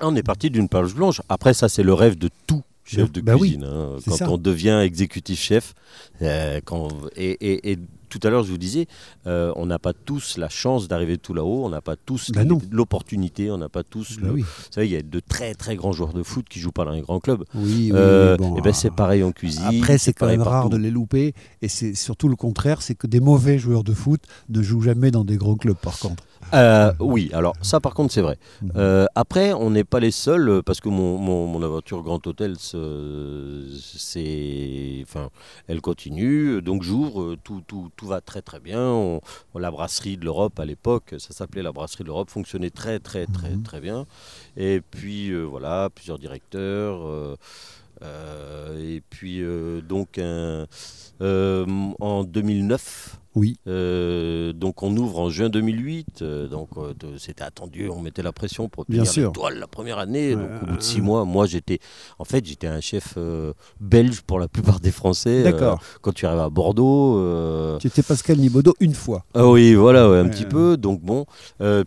On est parti d'une page blanche. Après, ça, c'est le rêve de tout chef de Bah oui, cuisine. hein. Quand ça. on devient exécutif chef, euh, quand, et, et- et tout à l'heure, je vous disais, euh, on n'a pas tous la chance d'arriver tout là-haut, on n'a pas tous Bah l'opportunité, on n'a pas tous Bah le, oui, Vous savez, il y a de très très grands joueurs de foot qui jouent pas dans les grands clubs. oui, oui, Euh, bon, et ben c'est ah, pareil en cuisine. Après, c'est quand même rare de les louper. Et c'est surtout le contraire, c'est que des mauvais joueurs de foot ne jouent jamais dans des gros clubs, par contre. Euh, oui, alors ça par contre c'est vrai. Mhm. Euh, après, on n'est pas les seuls parce que mon, mon, mon aventure Grand Hôtel, c'est, enfin, elle continue. Donc j'ouvre, euh, tout, tout, tout va très très bien. On- on- la brasserie de l'Europe à l'époque, ça s'appelait la brasserie de l'Europe, fonctionnait très très très Mhm. très bien. Et puis euh, voilà, plusieurs directeurs. euh, euh, et puis donc un- en 2009. Oui. Euh, donc on ouvre en juin 2008, euh, donc euh, c'était attendu, on mettait la pression pour obtenir l'étoile la première année. donc au bout de six mois, moi j'étais, en fait j'étais un chef belge pour la plupart des Français. D'accord. quand tu arrives à Bordeaux, Tu étais Pascal Nibodo une fois. ah oui, voilà, ouais, un petit peu. Donc bon,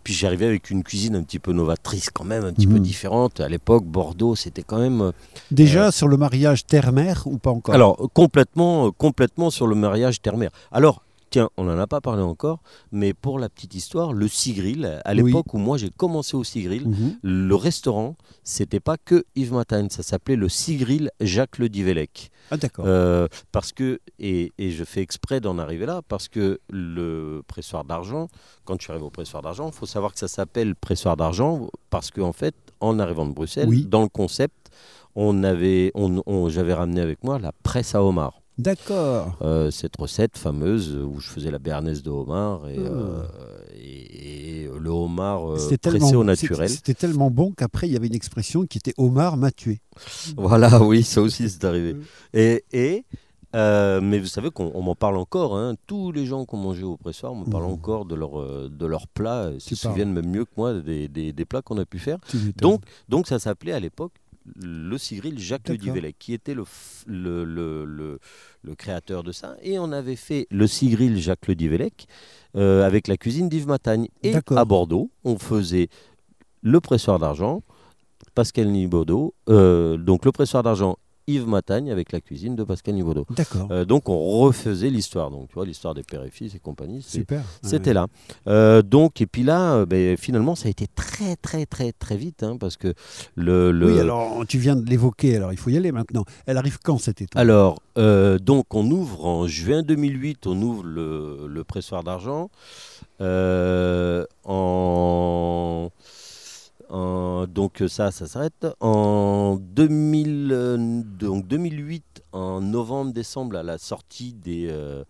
puis j'arrivais avec une cuisine un petit peu novatrice quand même, un petit peu Mhm. différente. À l'époque, Bordeaux, c'était quand même. Déjà sur le mariage terre-mère ou pas encore? Alors complètement, complètement sur le mariage terre-mère. Alors Tiens, on n'en a pas parlé encore, mais pour la petite histoire, le Sigril, à Oui. l'époque où moi j'ai commencé au Sigril, Mhm. le restaurant, c'était pas que Yves Matagne, ça s'appelait le Sigril Jacques Le Divellec. Ah d'accord. Euh, parce que, et, et je fais exprès d'en arriver là, parce que le pressoir d'argent, quand je suis arrivé au pressoir d'argent, il faut savoir que ça s'appelle pressoir d'argent, parce qu'en fait, en arrivant de Bruxelles, Oui. dans le concept, on avait, on, on- j'avais ramené avec moi la presse à homard. D'accord. Euh, cette recette fameuse où je faisais la béarnaise de homard et, Ah. euh, et- et le homard euh, pressé au naturel. c'était- tellement bon qu'après il y avait une expression qui était Omar m'a tué. <laughs> Voilà, oui, ça aussi c'est arrivé. Mm. Et, et, euh, mais vous savez qu'on on m'en parle encore. hein. Tous les gens qui ont mangé au pressoir me parlent Mhm. encore de leur de leurs plats. Ils se souviennent même mieux que moi des, des- des plats qu'on a pu faire. Donc, donc ça s'appelait à l'époque le Sigril Jacques. Divellec, qui était le, le, le, le- créateur de ça. Et on avait fait le Sigril Jacques Le Divellec euh, avec la cuisine d'Yves Matagne. Et à Bordeaux, on faisait le pressoir d'argent, Pascal Nibaudot, euh, donc le pressoir d'argent Yves Matagne avec la cuisine de Pascal Nibaudot. D'accord. Euh, donc on refaisait l'histoire, donc tu vois l'histoire des pères et fils et compagnie. Super. c'était là. Euh, donc, et puis là, euh, ben, finalement, ça a été très, très, très, très vite, hein, parce que le. le- Oui, alors tu viens de l'évoquer, alors il faut y aller maintenant. Elle arrive quand cette étoile Alors, euh, donc, on ouvre en juin 2008, on ouvre le, le pressoir d'argent. En. En- donc ça, ça s'arrête. En 2000, euh, donc 2008, en novembre-décembre, à la sortie des, euh,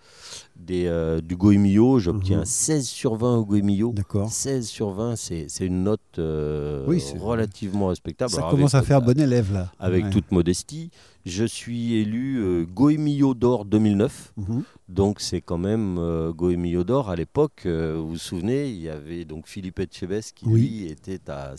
des, euh, du Goemio, j'obtiens Mhm. 16 sur 20 au Goemio. D'accord. 16 sur 20, c'est une note euh, Oui, relativement respectable. Ça Alors, commence avec- à faire bon élève là. Avec Ouais. toute modestie, je suis élu euh, Goemio d'or 2009. Mhm. Donc c'est quand même euh, Goemio d'or. À l'époque, euh, vous vous souvenez, il y avait donc Philippe Etchebest qui Oui. lui était à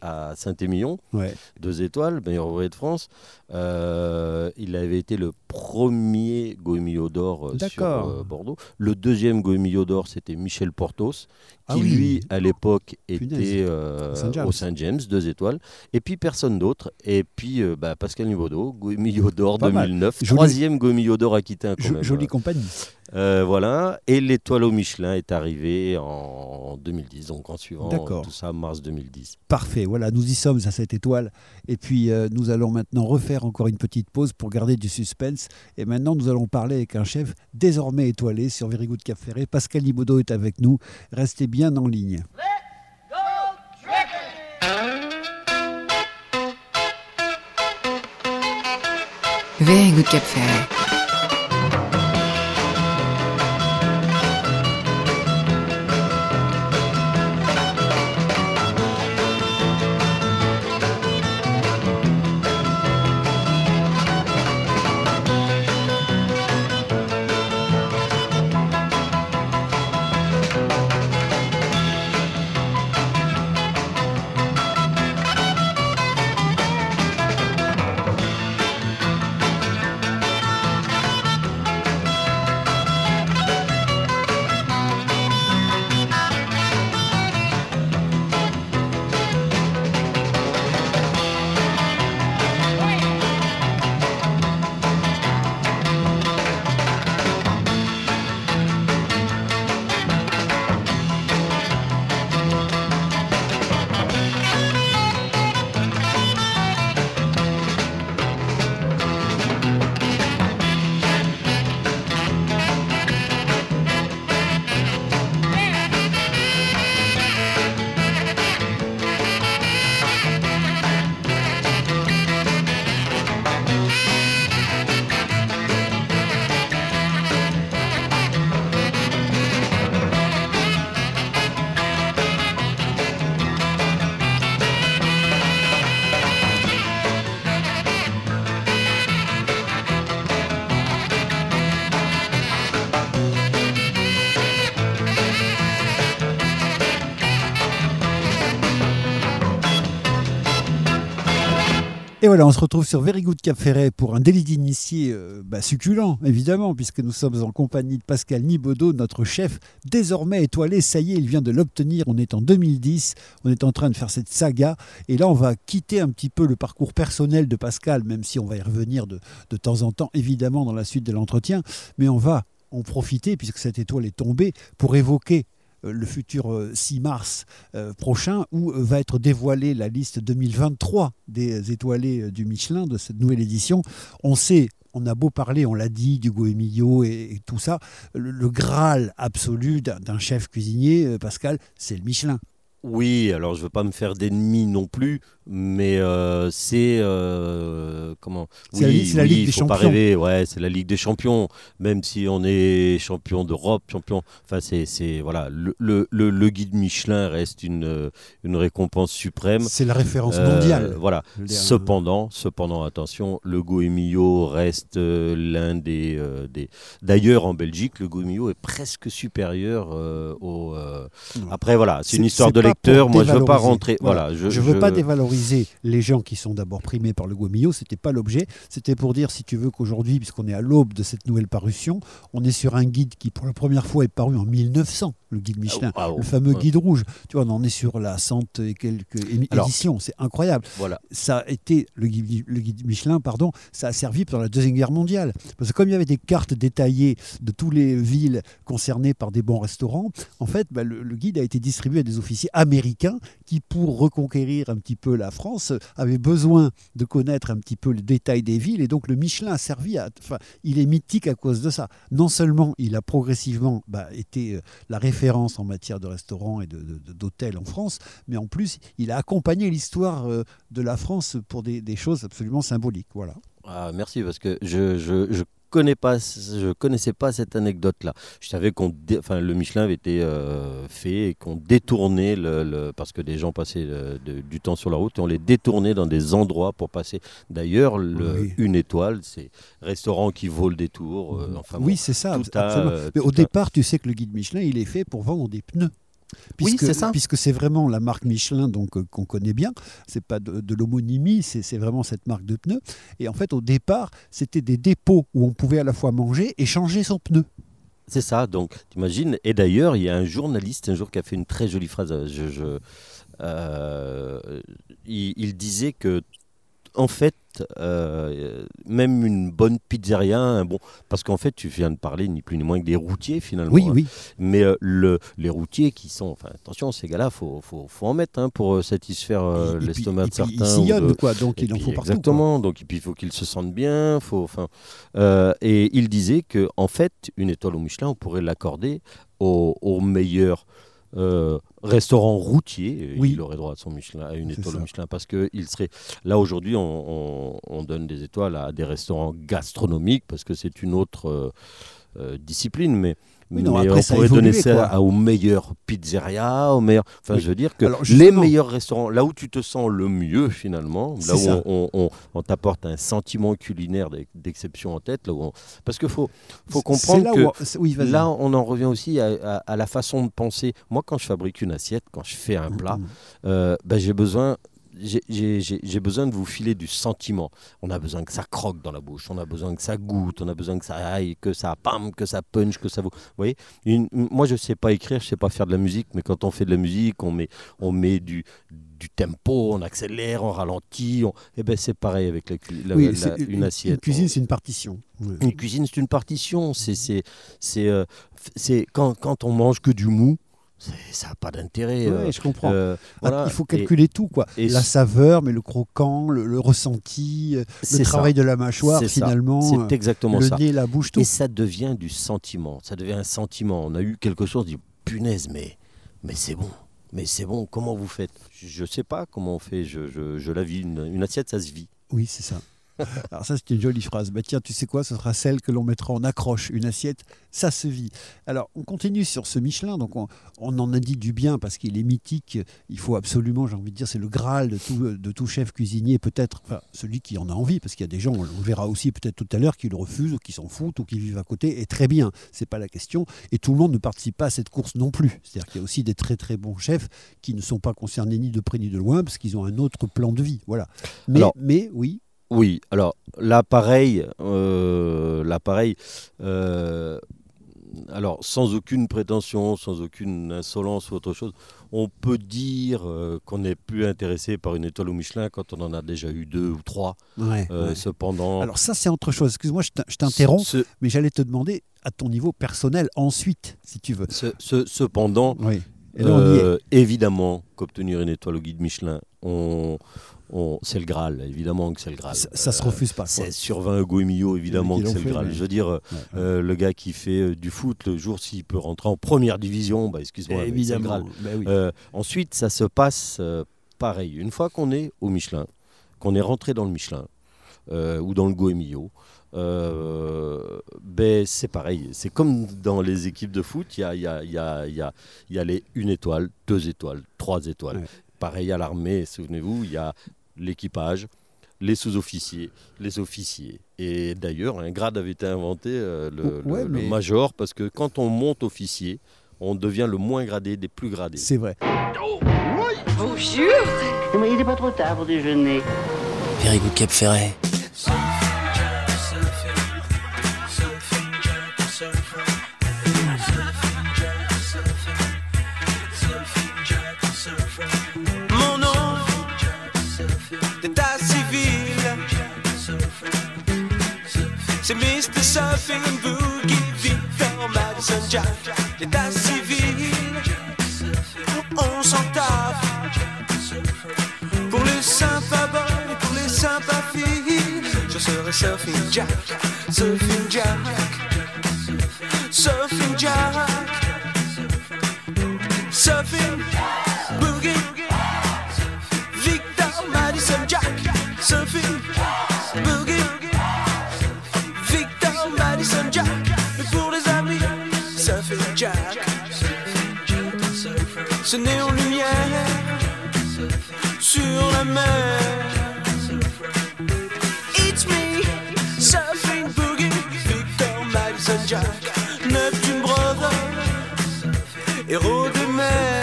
à Saint-Émilion, Ouais. deux étoiles, meilleur ouvrier de France. Euh, il avait été le premier Goemio d'or euh, sur euh, Bordeaux. Le deuxième Goemio d'or, c'était Michel Portos, Ah qui oui. lui, à l'époque, était euh, au Saint-James, deux étoiles. Et puis personne d'autre. Et puis euh, bah, Pascal Nibaudot, Goemio d'or Pas mal. 2009, Joli- troisième Goemio d'or aquitain quand même. Jolie compagnie. Euh, voilà. Et l'étoile au Michelin est arrivée en 2010, donc en suivant D'accord. tout ça, mars 2010. Parfait, voilà, nous y sommes à cette étoile. Et puis euh, nous allons maintenant refaire encore une petite pause pour garder du suspense. Et maintenant nous allons parler avec un chef désormais étoilé sur Very Good Cap Ferré. Pascal Libaudot est avec nous. Restez bien en ligne. Very Good Cap Ferret. Et voilà, on se retrouve sur Very Good Cap Ferret pour un délit d'initié euh, bah, succulent, évidemment, puisque nous sommes en compagnie de Pascal Nibaudot, notre chef, désormais étoilé. Ça y est, il vient de l'obtenir. On est en 2010, on est en train de faire cette saga. Et là, on va quitter un petit peu le parcours personnel de Pascal, même si on va y revenir de, de temps en temps, évidemment, dans la suite de l'entretien. Mais on va ont profité, puisque cette étoile est tombée, pour évoquer le futur euh, 6 mars euh, prochain, où euh, va être dévoilée la liste 2023 des étoilés euh, du Michelin de cette nouvelle édition. On sait, on a beau parler, on l'a dit, du Emilio et, tout ça, le, le Graal absolu d'un chef cuisinier, euh, Pascal, c'est le Michelin. Oui, alors je veux pas me faire d'ennemis non plus, mais euh, c'est euh, comment? C'est la Oui, Ligue- la oui, Ligue des faut pas Champions. rêver. Ouais, c'est la Ligue des Champions. Même si on est champion d'Europe, champion. Enfin, c'est voilà. Le, le, le- le guide Michelin reste une euh, une récompense suprême. C'est la référence Euh, mondiale. Voilà. Veux dire, Cependant, cependant, attention, le Goemio reste euh, l'un des, euh, des. D'ailleurs, en Belgique, le Goemio est presque supérieur euh, au. euh. Après, voilà, c'est une histoire de lecteur. Moi, je veux pas dévaloriser. rentrer. Voilà. Voilà. je, Je ne veux pas je- les gens qui sont d'abord primés par le Guamillo, c'était pas l'objet. C'était pour dire, si tu veux, qu'aujourd'hui, puisqu'on est à l'aube de cette nouvelle parution, on est sur un guide qui, pour la première fois, est paru en 1900, le guide Michelin. Ah, ah, Le fameux guide rouge. Tu vois, on en est sur la cent et quelques éditions. C'est incroyable. Voilà. Ça a été, le guide, le guide Michelin, pardon, ça a servi pendant la Deuxième Guerre mondiale. Parce que comme il y avait des cartes détaillées de toutes les villes concernées par des bons restaurants, en fait, bah, le, le guide a été distribué à des officiers américains qui, pour reconquérir un petit peu la France, avaient besoin de connaître un petit peu le détail des villes. Et donc le Michelin a servi à... Enfin, il est mythique à cause de ça. Non seulement il a progressivement bah, été euh, la référence en matière de restaurants et d'hôtels en France, mais en plus, il a accompagné l'histoire euh, de la France pour des, choses absolument symboliques. Voilà. Ah, merci parce que je connais pas je connaissais pas cette anecdote là. Je savais qu'on enfin le Michelin avait été euh, fait et qu'on détournait le, le- parce que des gens passaient euh, de- du temps sur la route et on les détournait dans des endroits pour passer. D'ailleurs, Oui. une étoile, c'est restaurant qui vaut le détour. euh, enfin bon, oui, c'est ça. a, Mais au a- départ, tu sais que le guide Michelin, il est fait pour vendre des pneus. Oui, Puisque- c'est ça. Puisque c'est vraiment la marque Michelin donc euh, qu'on connaît bien. C'est pas de, de l'homonymie, c'est vraiment cette marque de pneus. Et en fait, au départ, c'était des dépôts où on pouvait à la fois manger et changer son pneu. C'est ça, donc t'imagines. Et d'ailleurs, il y a un journaliste un jour qui a fait une très jolie phrase. euh, Je, je- euh, il, il disait que, en fait, euh, même une bonne pizzeria, un bon, parce qu'en fait, tu viens de parler ni plus ni moins que des routiers finalement. Oui, hein. oui. Mais euh, le, les routiers qui sont, enfin attention, ces gars-là, faut, faut, faut en mettre hein, pour euh, satisfaire euh, l'estomac de certains. Ils sillonnent, de- quoi. Donc et il en puis, faut partout. quoi. Exactement. Donc, et puis, il faut qu'ils se sentent bien. Faut, enfin, et il disait que, en fait, une étoile au Michelin, on pourrait l'accorder au, au meilleur euh, restaurant routier. Oui. Il aurait droit à son Michelin, à une étoile au. Michelin, parce que il serait. Là aujourd'hui, on, on- on donne des étoiles à des restaurants gastronomiques parce que c'est une autre euh, euh, discipline, mais. Oui, non, mais après, on ça pourrait donner ça à- aux meilleures pizzerias, aux meilleurs. Enfin, Oui. je veux dire que Alors, les meilleurs restaurants, là où tu te sens le mieux finalement, là où on, on- on- on t'apporte un sentiment culinaire d'ex- d'exception en tête, là où parce qu'il faut, faut comprendre là que où- oui, là on en revient aussi à, à- à la façon de penser. Moi, quand je fabrique une assiette, quand je fais un plat, Mhm. euh, ben, j'ai besoin. J'ai- besoin de vous filer du sentiment. On a besoin que ça croque dans la bouche, on a besoin que ça goûte, on a besoin que ça aille, que ça pam, que ça punch, que ça vous. Vous voyez? Une- Moi, je sais pas écrire, je sais pas faire de la musique, mais quand on fait de la musique, on met, on met du, du tempo, on accélère, on ralentit. On... Et ben c'est pareil avec la, la- Oui, la- c'est- une assiette. Une cuisine, c'est une partition. Une cuisine, c'est une partition. C'est, c'est, c'est, euh, c'est quand, quand on mange que du mou, ça n'a pas d'intérêt. Ouais, euh, je comprends. euh, Ah, voilà. il faut Et calculer tout, quoi. et la saveur, mais le croquant, le, le ressenti, euh, le travail ça. de la mâchoire, finalement. C'est exactement le ça. nez, la bouche, tout. Et ça devient du sentiment. Ça devient un sentiment. On a eu quelque chose, on dit punaise, mais, mais c'est bon. Mais c'est bon, comment vous faites? Je ne sais pas comment on fait, je, je, je la vis. Une, une assiette, ça se vit. Oui, c'est ça. <laughs> Alors ça, c'est une jolie phrase. Bah tiens, tu sais quoi Ce sera celle que l'on mettra en accroche. Une assiette, ça se vit. Alors, on continue sur ce Michelin. Donc, on, on en a dit du bien parce qu'il est mythique. Il faut absolument, j'ai envie de dire, c'est le Graal de tout, de tout chef cuisinier. Peut-être, enfin, celui qui en a envie, parce qu'il y a des gens, on le verra aussi peut-être tout à l'heure, qui le refusent ou qui s'en foutent ou qui vivent à côté. Et très bien, c'est pas la question. Et tout le monde ne participe pas à cette course non plus. C'est-à-dire qu'il y a aussi des très très bons chefs qui ne sont pas concernés ni de près ni de loin parce qu'ils ont un autre plan de vie. Voilà. Mais, Alors- mais oui, Oui, alors l'appareil, euh, l'appareil, euh, alors, sans aucune prétention, sans aucune insolence ou autre chose, on peut dire euh, qu'on n'est plus intéressé par une étoile au Michelin quand on en a déjà eu deux ou trois. Ouais, ouais. Cependant, Alors ça, c'est autre chose. Excuse-moi, je t'in- je t'interromps, ce- mais j'allais te demander à ton niveau personnel ensuite, si tu veux. ce- ce- cependant, Oui. Et là, on y est. Évidemment qu'obtenir une étoile au guide Michelin, on- c'est le Graal, évidemment que c'est le Graal. Ça, ça se Euh, refuse pas. C'est sur 20 Hugo et Millot, évidemment que c'est le Graal. mais- Je veux dire, euh, Ouais, euh, le gars qui fait euh, du foot, le jour s'il peut rentrer en première division, bah, excuse-moi, c'est le. Graal. Bah oui. Euh, ensuite, ça se passe pareil. Une fois qu'on est au Michelin, qu'on est rentré dans le Michelin ou dans le Goemio, euh, ben, c'est pareil. C'est comme dans les équipes de foot, il y a, y a- y a- y a- il y a les une étoile, deux étoiles, trois étoiles. Ouais. Pareil à l'armée, souvenez-vous, il y a l'équipage, les sous-officiers, les officiers. Et d'ailleurs, un grade avait été inventé, euh, le, Ouais, le- le mais- major, parce que quand on monte officier, on devient le moins gradé des plus gradés. C'est vrai. Bonjour Mais il n'est pas trop tard pour déjeuner. Very good Cap Ferret. C'est Mr. Surfing Boogie Victor Madison Jack. L'état civil On s'en tape. Pour les sympas boys, pour les sympas filles Je serai Surfing Jack. Surfing Jack. Surfing Jack Ce néon lumière Sur la mer. It's me Surfing Boogie Victor Madison Jack Neptune Brother Héros de mer.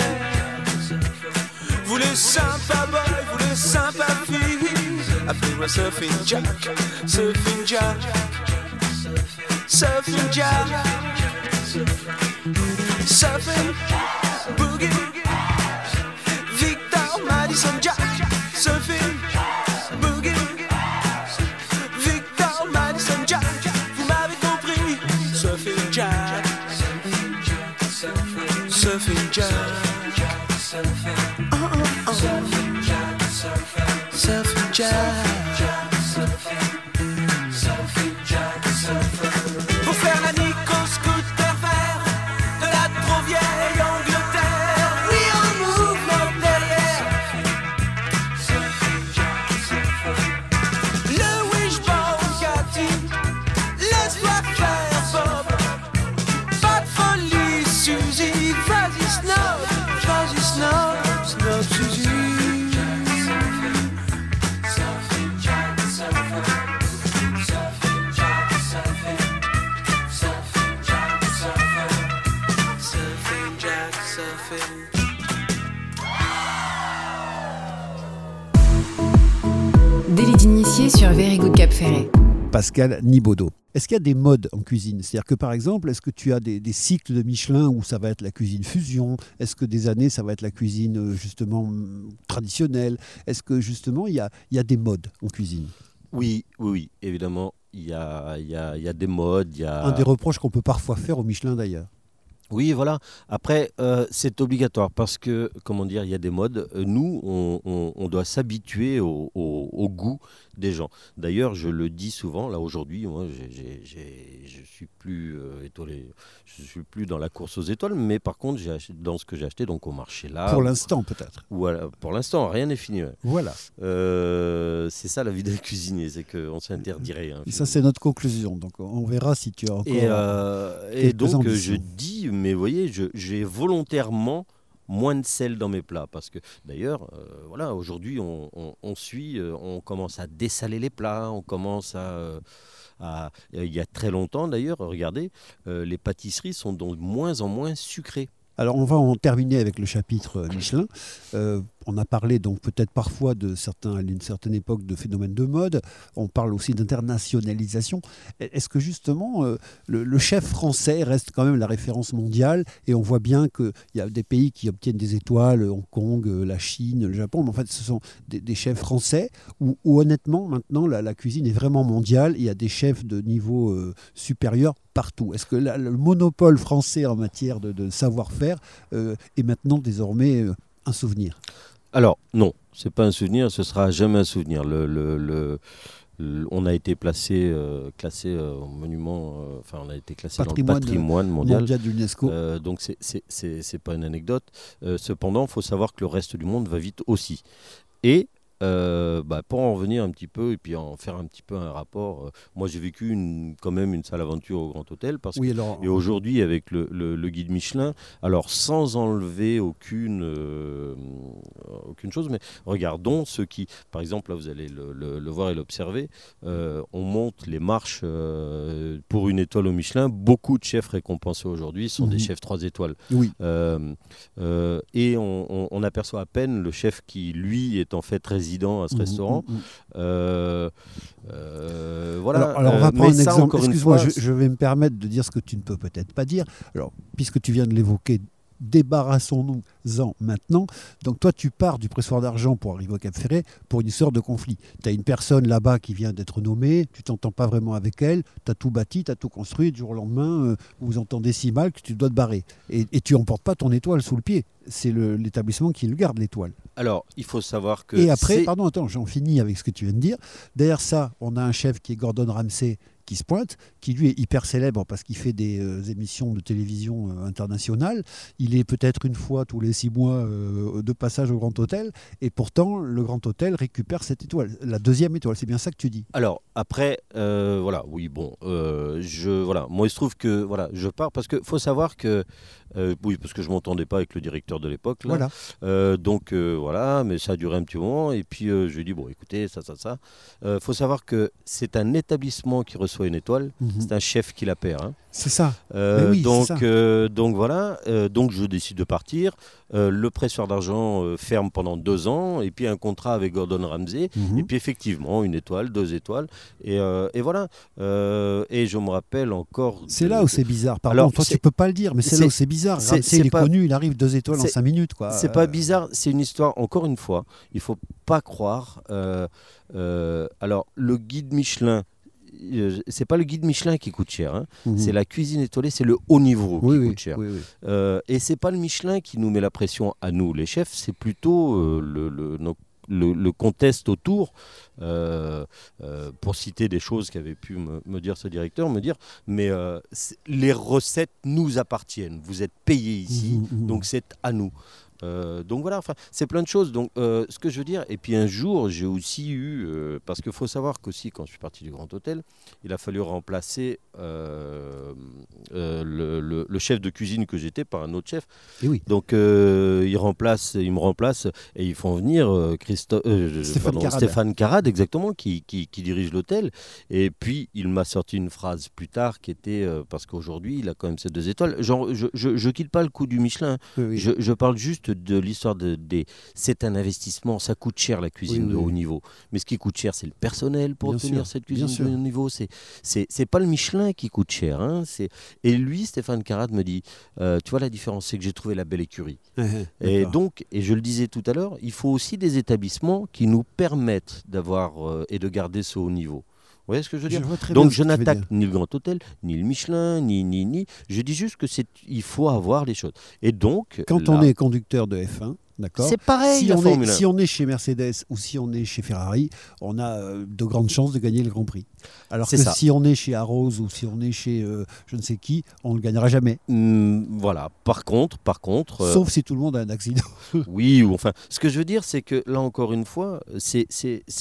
Vous les sympas boys, vous les sympas filles, appelez-moi Surfing Jack, Surfing Jack, Surfing Jack, Surfing Boogie, Victor Madison Jack, Surfing Boogie, Victor Madison Jack, vous m'avez compris, Surfing Jack, Surfing Jack. Surfing Jack. Sur Very Good Cap Ferret. Pascal Nibaudot. Est-ce qu'il y a des modes en cuisine? C'est-à-dire que par exemple, est-ce que tu as des, des cycles de Michelin où ça va être la cuisine fusion? Est-ce que des années, ça va être la cuisine euh, justement hum, traditionnelle? Est-ce que justement, il y a, il y a des modes en cuisine? Oui, oui, oui, évidemment. Il y a, il y, a, il y a des modes, il y a... Un des reproches qu'on peut parfois faire au Michelin d'ailleurs. Oui, voilà. Après, euh, c'est obligatoire parce que, comment dire, il y a des modes. Euh, Nous, on, on- on doit s'habituer au, au- au goût des gens. D'ailleurs, je le dis souvent, là aujourd'hui, moi, j'ai- j'ai- j'ai- je suis plus euh, étoilé, je suis plus dans la course aux étoiles, mais par contre, j'ai acheté dans ce que j'ai acheté, donc au marché là. Pour l'instant peut-être. Voilà, pour l'instant, rien n'est fini. ouais. Voilà. Euh, c'est ça la vie d'un cuisinier, c'est qu'on s'interdirait. hein, Et ça, c'est notre conclusion. Donc on verra si tu as encore. et, donc, je dis, mais vous voyez, j'ai volontairement moins de sel dans mes plats. Parce que, d'ailleurs, euh, voilà, aujourd'hui, on, suit, euh, on commence à dessaler les plats, on commence à. euh, il y a très longtemps, d'ailleurs, regardez, les pâtisseries sont de moins en moins sucrées. Alors on va en terminer avec le chapitre Michelin. On a parlé donc peut-être parfois de certains, à une certaine époque, de phénomènes de mode. On parle aussi d'internationalisation. Est-ce que justement euh, le, chef français reste quand même la référence mondiale et on voit bien qu'il y a des pays qui obtiennent des étoiles, Hong Kong, euh, la Chine, le Japon, mais en fait ce sont des, chefs français où, honnêtement maintenant la, cuisine est vraiment mondiale. Il y a des chefs de niveau euh, supérieur partout. Est-ce que le monopole français en matière de, savoir-faire est maintenant désormais un souvenir? Alors, non, c'est pas un souvenir, ce sera jamais un souvenir. Le, le- le- le- on a été placé, euh, classé euh, au monument, euh, enfin, on a été classé Patrimoine, dans le patrimoine mondial. mondial de l'UNESCO Euh, donc c'est- c'est c'est- c'est pas une anecdote. Euh, cependant, il faut savoir que le reste du monde va vite aussi. Et euh, bah, pour en revenir un petit peu et puis en faire un petit peu un rapport, euh, moi j'ai vécu une, quand même une sale aventure au Grand Hôtel parce que Oui, alors. et aujourd'hui, avec le, le- le guide Michelin, alors sans enlever aucune, euh, aucune chose, mais regardons ceux qui, par exemple, là vous allez le, voir et l'observer, euh, on monte les marches euh, pour une étoile au Michelin. Beaucoup de chefs récompensés aujourd'hui sont des Mhm. chefs 3 étoiles. Oui. Euh, euh, et on, on- on aperçoit à peine le chef qui, lui, est en fait résident à ce Mhm, restaurant. mhm, mhm. Euh, euh, voilà. Alors, alors, on Euh, va mais prendre un ça, exemple. Excuse-moi, je, je vais me permettre de dire ce que tu ne peux peut-être pas dire. Alors, puisque tu viens de l'évoquer, débarrassons-nous-en maintenant. Donc, toi, tu pars du pressoir d'argent pour arriver au Cap Ferret pour une sorte de conflit. Tu as une personne là-bas qui vient d'être nommée, tu t'entends pas vraiment avec elle, tu as tout bâti, tu as tout construit, du jour au lendemain, euh, vous vous entendez si mal que tu dois te barrer. Et, et tu emportes pas ton étoile sous le pied. C'est l'établissement qui le garde, l'étoile. Alors, il faut savoir que. Et après, pardon, attends, j'en finis avec ce que tu viens de dire. Derrière ça, on a un chef qui est Gordon Ramsay qui se pointe, qui lui est hyper célèbre parce qu'il fait des euh, émissions de télévision euh, internationales. Il est peut-être une fois tous les six mois euh, de passage au Grand Hôtel, et pourtant le Grand Hôtel récupère cette étoile, la deuxième étoile. C'est bien ça que tu dis. Alors après, euh, voilà, oui, bon, je, voilà, moi il se trouve que, voilà, je pars parce que faut savoir que, oui, parce que je m'entendais pas avec le directeur de l'époque, là. Voilà. Donc voilà, mais ça a duré un petit moment, et puis je lui ai dit bon, écoutez, ça, ça, ça, faut savoir que c'est un établissement qui reçoit une étoile, Mhm. c'est un chef qui la perd. hein. C'est ça. Euh, oui, donc, ça. euh, donc voilà, euh, donc je décide de partir. Le pressoir d'argent ferme pendant deux ans, et puis un contrat avec Gordon Ramsay. Mhm. Et puis effectivement, une étoile, deux étoiles, et, et voilà. Et je me rappelle encore. C'est de- là où c'est bizarre. Pardon, Alors, toi tu peux pas le dire, mais c'est là où c'est- bizarre. c'est- Ramsay, c'est il est pas- connu, il arrive deux étoiles en cinq minutes. quoi. C'est pas bizarre, c'est une histoire, encore une fois, il faut pas croire. alors, le guide Michelin, c'est pas le guide Michelin qui coûte cher, hein. mhm. c'est la cuisine étoilée, c'est le haut niveau Oui, qui oui, coûte cher. oui. Euh, et c'est pas le Michelin qui nous met la pression à nous, les chefs, c'est plutôt euh, le, le, nos- le- le autour. euh, euh, pour citer des choses qu'avait pu me, me dire ce directeur, me dire, mais euh, les recettes nous appartiennent. Vous êtes payés ici, Mhm, mhm. donc c'est à nous. Euh, donc voilà, enfin, c'est plein de choses. Donc, euh, ce que je veux dire, et puis un jour, j'ai aussi eu, euh, parce qu'il faut savoir qu'aussi, quand je suis parti du Grand Hôtel, il a fallu remplacer le, le- le chef de cuisine que j'étais par un autre chef. Et oui. Donc, il remplace, il me remplace, et ils font venir Stéphane pardon. Stéphane Carrade, exactement, qui, qui- qui dirige l'hôtel. Et puis, il m'a sorti une phrase plus tard qui était, parce qu'aujourd'hui, il a quand même ses deux étoiles. Genre, je, je, je quitte pas le coup du Michelin. Oui, oui. Je, je parle juste de l'histoire de, des. C'est un investissement, ça coûte cher la cuisine Oui, de oui, haut niveau. Mais ce qui coûte cher, c'est le personnel pour Bien obtenir sûr, cette cuisine de haut niveau. C'est c'est pas le Michelin qui coûte cher. hein, c'est- Et lui, Stéphane Carrade me dit, euh, tu vois la différence, c'est que j'ai trouvé la belle écurie. <laughs> Et donc, et je le disais tout à l'heure, il faut aussi des établissements qui nous permettent d'avoir euh, et de garder ce haut niveau. Vous voyez ce que je veux dire donc je n'attaque ni le Grand Hôtel, ni le Michelin, ni ni ni. Je dis juste que c'est il faut avoir les choses. Et donc Quand là, on est conducteur de F1, d'accord c'est pareil si on, est, 1. si on est chez Mercedes ou si on est chez Ferrari, on a euh, de grandes chances de gagner le Grand Prix. Alors que ça. si on est chez Arrows ou si on est chez euh, je ne sais qui, on ne gagnera jamais. Hmm, voilà. Par contre, par contre, euh, Sauf si tout le monde a un accident. <laughs> oui ou enfin, ce que je veux dire, c'est que là encore une fois, c'est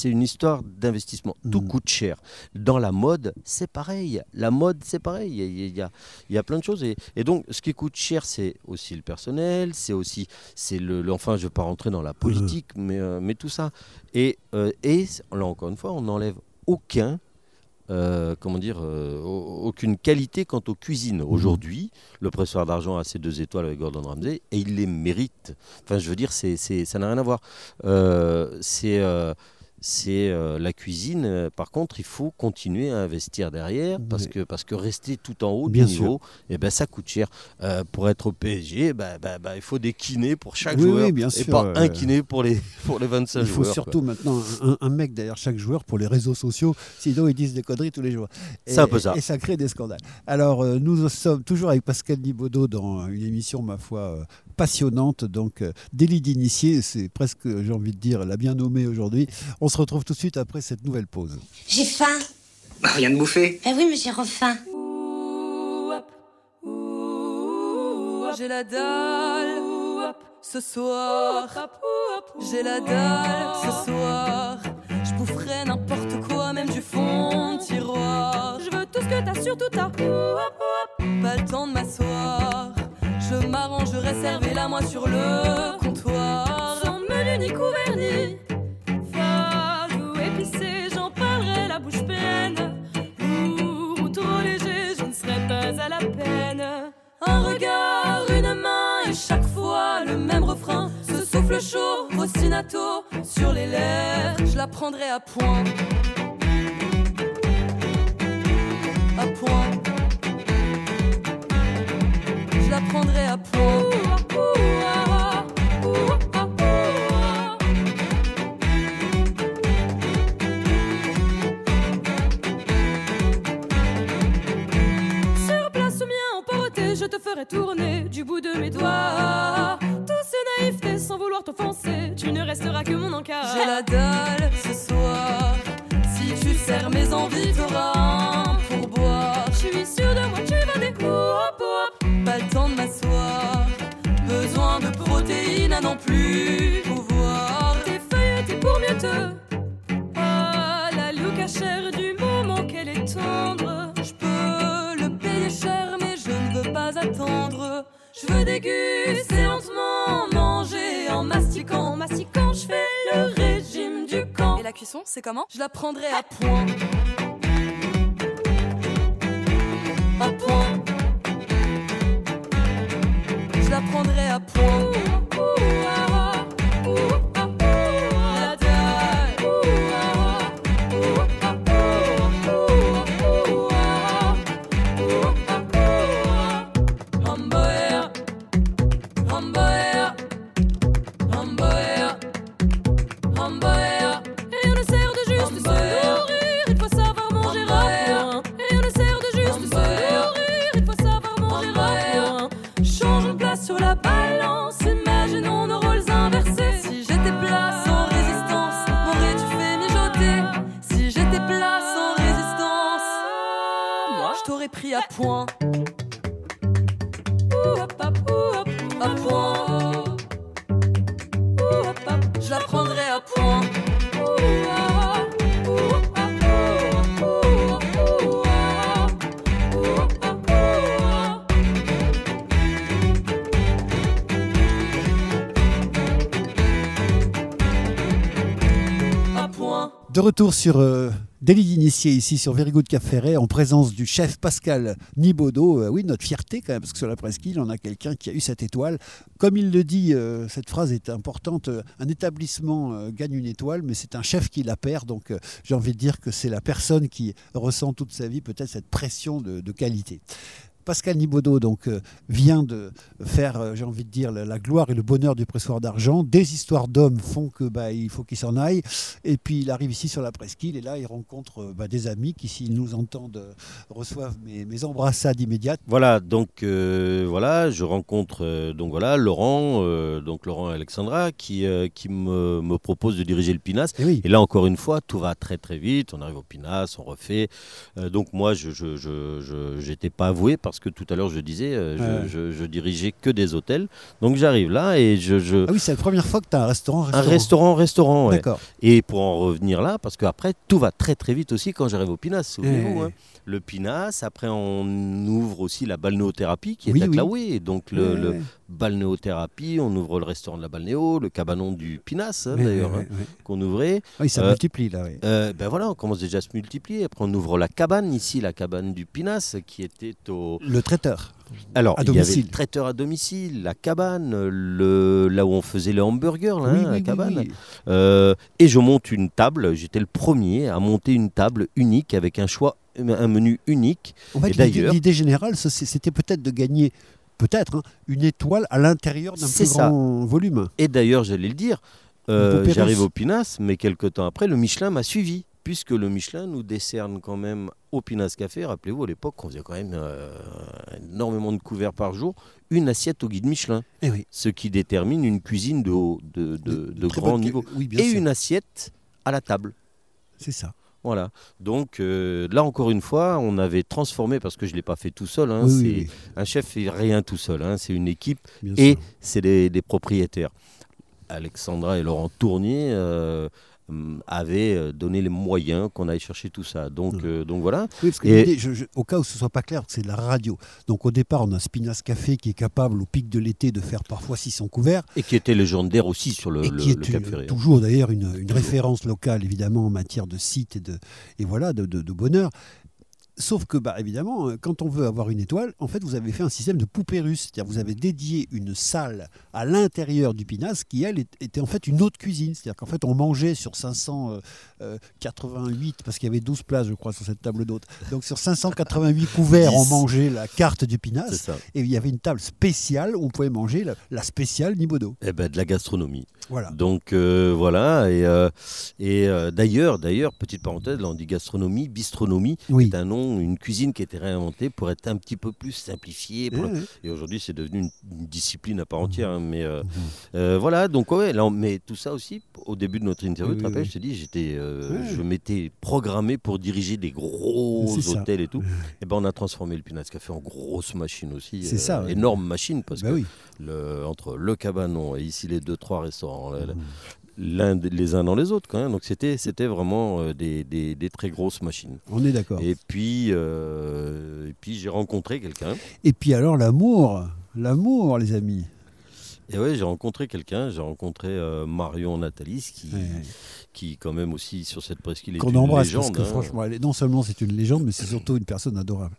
une histoire d'investissement. Tout Mhm. coûte cher. Dans la mode, c'est pareil. La mode, c'est pareil. Il y a, il y a- il y a plein de choses. Et, et donc, ce qui coûte cher, c'est aussi le personnel, c'est aussi, c'est le, le- enfin, je ne vais pas rentrer dans la politique, mais, euh, mais tout ça. Et, euh, et là encore une fois, on n'enlève aucun euh, comment dire, euh, au- aucune qualité quant aux cuisines. Aujourd'hui, le pressoir d'argent a ses deux étoiles avec Gordon Ramsay et il les mérite. Enfin, je veux dire, c'est, ça n'a rien à voir. Euh, c'est euh, c'est euh, la cuisine. euh, Par contre, il faut continuer à investir derrière parce Oui. que parce que rester tout en haut Bien du sûr. niveau, eh ben ça coûte cher. Euh, pour être au PSG, bah, bah, bah, il faut des kinés pour chaque Oui, joueur oui, bien et sûr, pas euh, un kiné pour les <laughs> pour les 25 Il faut joueurs. surtout maintenant un, un mec derrière chaque joueur pour les réseaux sociaux, sinon ils disent des conneries tous les jours. Et- C'est un peu ça. Et ça crée des scandales. Alors nous sommes toujours avec Pascal Nibaudot dans une émission, ma foi, passionnante, donc euh, délit d'initié, c'est presque, j'ai envie de dire, la bien nommée aujourd'hui. On se retrouve tout de suite après cette nouvelle pause. J'ai faim. Bah, rien de bouffer. Ah oui, mais j'ai refaim. J'ai la dalle ce soir. J'ai la dalle ce soir. Je boufferai n'importe quoi, même du fond de tiroir. Je veux tout ce que t'as, surtout t'as. Pas le temps de m'asseoir. Je m'arrangerai, servez-la moi sur le comptoir. Sans menu ni couvert ni ou épicé, j'en parlerai la bouche pleine. Lourd ou trop léger, je ne serai pas à la peine. Un regard, une main et chaque fois le même refrain. Ce souffle chaud, ostinato sur les lèvres, je la prendrai à point. À point. Prendrai à point. Sur place ou bien en porté, je te ferai tourner du bout de mes doigts. Tous ces naïveté sans vouloir t'offenser, tu ne resteras que mon encart. J'ai la à n'en plus pouvoir. T'es feuilleté pour mieux te. Ah, la louca chère du moment qu'elle est tendre. Je peux le payer cher, mais je ne veux pas attendre. Je veux déguster lentement, manger en mastiquant. En mastiquant, je fais le régime du camp. Et la cuisson, c'est comment? Je la prendrai à point. À point. Je la prendrai à point. Retour sur euh, Délit d'initié ici sur Very Good Cap Ferret en présence du chef Pascal Nibaudot. Euh, oui, notre fierté quand même, parce que sur la presqu'île, on a quelqu'un qui a eu cette étoile. Comme il le dit, euh, cette phrase est importante. euh, Un établissement gagne une étoile, mais c'est un chef qui la perd. Donc j'ai envie de dire que c'est la personne qui ressent toute sa vie peut-être cette pression de qualité. Pascal Nibaudot donc, euh, vient de faire, euh, j'ai envie de dire, la, gloire et le bonheur du pressoir d'argent. Des histoires d'hommes font que bah, il faut qu'il s'en aille. Et puis il arrive ici sur la presqu'île et là il rencontre euh, bah, des amis qui, s'ils nous entendent, reçoivent mes, mes embrassades immédiates. Voilà, donc euh, voilà, je rencontre euh, donc voilà Laurent, euh, donc Laurent et Alexandra, qui, qui me, me propose de diriger le Pinas. Et, oui. Et là encore une fois, tout va très très vite. On arrive au Pinas, on refait. Donc moi, je je je je- j'étais pas avoué parce que tout à l'heure je disais, euh, je, Ouais. je- je dirigeais que des hôtels. Donc j'arrive là et je, je Ah oui, c'est la première fois que tu as un restaurant. un restaurant, restaurant. ouais. D'accord. Et pour en revenir là, parce qu'après, tout va très très vite aussi quand j'arrive au Pinas, souvenez-vous. Hein. Le Pinas, après on ouvre aussi la balnéothérapie qui est Oui, à oui. Donc le. Balnéothérapie, on ouvre le restaurant de la balnéo, le cabanon du Pinas, hein, d'ailleurs, hein, qu'on ouvrait. Oui, ça Euh, multiplie là. oui. Euh, ben voilà, on commence déjà à se multiplier. Après, on ouvre la cabane ici, la cabane du Pinas, qui était au. Le traiteur. Alors, À il y avait domicile. le traiteur à domicile, la cabane, le... là où on faisait les hamburgers, là, hein, la cabane. Euh, et je monte une table. J'étais le premier à monter une table unique avec un choix, un menu unique. En fait, l'idée- générale, ça, c'était peut-être de gagner peut-être hein, une étoile à l'intérieur d'un plus ça. grand volume. Et d'ailleurs, j'allais le dire, euh, j'arrive au Pinas, mais quelques temps après, le Michelin m'a suivi. Puisque le Michelin nous décerne quand même au Pinas Café, rappelez-vous, à l'époque, on faisait quand même euh, énormément de couverts par jour, une assiette au guide Michelin. Eh oui. Ce qui détermine une cuisine de, haut- de, de- de très grand niveau. oui, Et sûr. une assiette à la table. C'est ça. Voilà. Donc euh, là encore une fois, on avait transformé parce que je l'ai pas fait tout seul. hein, Oui, oui, c'est- oui. Un chef fait rien tout seul. hein, c'est une équipe Bien et c'est des, des propriétaires. Alexandra et Laurent Tournier euh, hum, avaient euh, donné les moyens qu'on aille chercher tout ça. Donc, euh, donc voilà. Oui, parce que Et- l'idée, je- je- au cas où ce soit pas clair, c'est de la radio. Donc au départ, on a Spinas Café qui est capable au pic de l'été de faire parfois 600 couverts. Et qui était légendaire aussi sur le, et le- qui est le Cap une- Ferré. toujours d'ailleurs une, une référence locale évidemment en matière de site et de et voilà de, de- de bonheur. Sauf que, bah, évidemment, euh, quand on veut avoir une étoile, en fait, vous avez fait un système de poupée russe. C'est-à-dire, vous avez dédié une salle à l'intérieur du Pinas qui, elle, était en fait une autre cuisine. C'est-à-dire qu'en fait, on mangeait sur 588, parce qu'il y avait 12 places, je crois, sur cette table d'hôte. Donc, sur 588 couverts, on 10. mangeait la carte du C'est Pinas. Et il y avait une table spéciale où on pouvait manger la, la spéciale Nibodo. Eh ben, de la gastronomie. Voilà. Donc euh, voilà, et, euh, et euh, d'ailleurs, d'ailleurs, petite parenthèse, là on dit gastronomie, bistronomie, Oui. est un nom, une cuisine qui a été réinventée pour être un petit peu plus simplifiée. pour-. Et aujourd'hui, c'est devenu une, une discipline à part entière. hein, mais euh, euh, voilà, donc ouais, là, mais tout ça aussi, au début de notre interview, Oui, tu te rappelles, oui. je te dis, j'étais, euh, je m'étais programmé pour diriger des gros ça. hôtels et tout. Et ben on a transformé le Pinas Café en grosse machine aussi. C'est ça, ouais. Énorme machine parce Bah que le, entre le cabanon et ici les deux trois restaurants Mmh. L'un les uns dans les autres quand même donc c'était c'était vraiment euh, des, des- des très grosses machines On est d'accord. et puis euh, et puis j'ai rencontré quelqu'un Et puis alors l'amour, l'amour les amis. et ouais j'ai rencontré quelqu'un j'ai rencontré euh, Marion Natalis qui Ouais. qui quand même aussi sur cette presqu'île est Qu'on une embrasse légende parce que hein. franchement, elle est- non seulement c'est une légende, mais c'est surtout une personne adorable.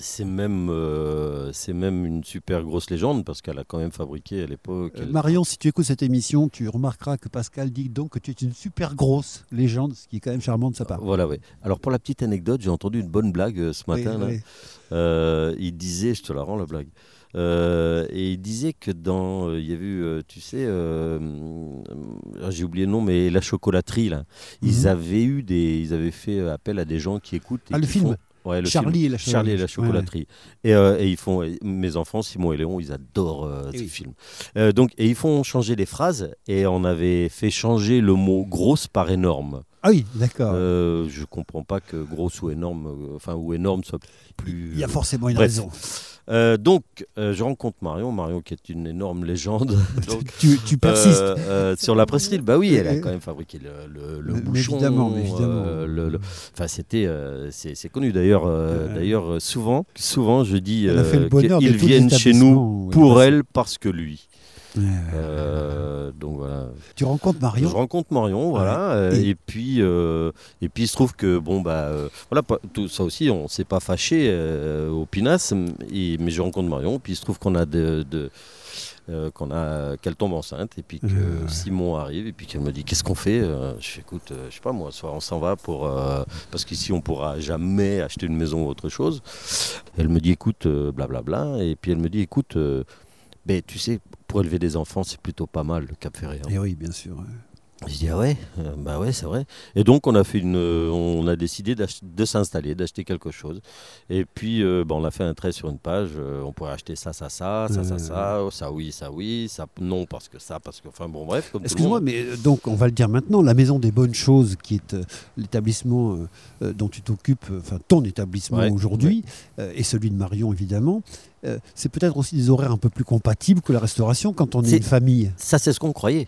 C'est même euh, c'est même une super grosse légende parce qu'elle a quand même fabriqué à l'époque Euh, Marion, si tu écoutes cette émission, tu remarqueras que Pascal dit donc que tu es une super grosse légende, ce qui est quand même charmant de sa part. Voilà, ouais. Alors pour la petite anecdote, j'ai entendu une bonne blague euh, ce Oui, matin. là. oui. Euh, il disait, je te la rends la blague. Et il disait que dans, il y a eu, tu sais, euh, euh, j'ai oublié le nom, mais la chocolaterie là, ils Mhm. avaient eu des, ils avaient fait appel à des gens qui écoutent. et Ah, le film. font- Ouais, le Charlie film. et la Charlie et la chocolaterie. Et, euh, et ils font, et mes enfants, Simon et Léon, ils adorent euh, ce oui. film. Euh, donc, et ils font changer des phrases. Et on avait fait changer le mot grosse par énorme. Ah oui, d'accord. Je comprends pas que grosse ou énorme, enfin ou énorme soit plus. Il y a forcément une bref. raison. Euh, donc, euh, je rencontre Marion, Marion qui est une énorme légende. <laughs> Donc, tu, tu persistes. euh, sur la presqu'île, bah oui, elle a quand même fabriqué le, le, le Mais- bouchon. évidemment, mais évidemment. le- Enfin, c'était, c'est connu d'ailleurs. D'ailleurs, souvent, souvent, je dis qu'ils viennent chez nous pour passe. elle parce que lui. Ouais, ouais. Euh, donc voilà. Tu rencontres Je Marion. rencontre Marion, voilà, Et- et, puis euh, et puis il se trouve que bon bah euh, voilà tout ça aussi on s'est pas fâché au Pinas, et- mais je rencontre Marion, puis il se trouve qu'on a de, de- euh, qu'on a qu'elle tombe enceinte et puis que Euh. Simon arrive et puis qu'elle me dit qu'est-ce qu'on fait Euh, Je fais écoute, je sais pas moi, soit on s'en va pour parce qu'ici on pourra jamais acheter une maison ou autre chose. Elle me dit écoute blablabla et puis elle me dit écoute ben, tu sais pour élever des enfants c'est plutôt pas mal le Cap Ferré. hein. Et oui, bien sûr. Je dis ah ouais, Euh, bah ouais c'est vrai. Et donc on a fait une, euh, on a décidé de s'installer, d'acheter quelque chose. Et puis euh, bah, on a fait un trait sur une page. euh, on pourrait acheter ça, ça, ça, ça, ça, ça, oh, ça oui, ça oui, ça non parce que ça, parce que enfin bon bref. Excuse-moi, mais donc on va le dire maintenant, la Maison des Bonnes Choses, qui est l'établissement dont tu t'occupes, enfin ton établissement Ouais, aujourd'hui, et celui de Marion évidemment, c'est peut-être aussi des horaires un peu plus compatibles que la restauration quand on est C'est- une famille. Ça c'est ce qu'on croyait.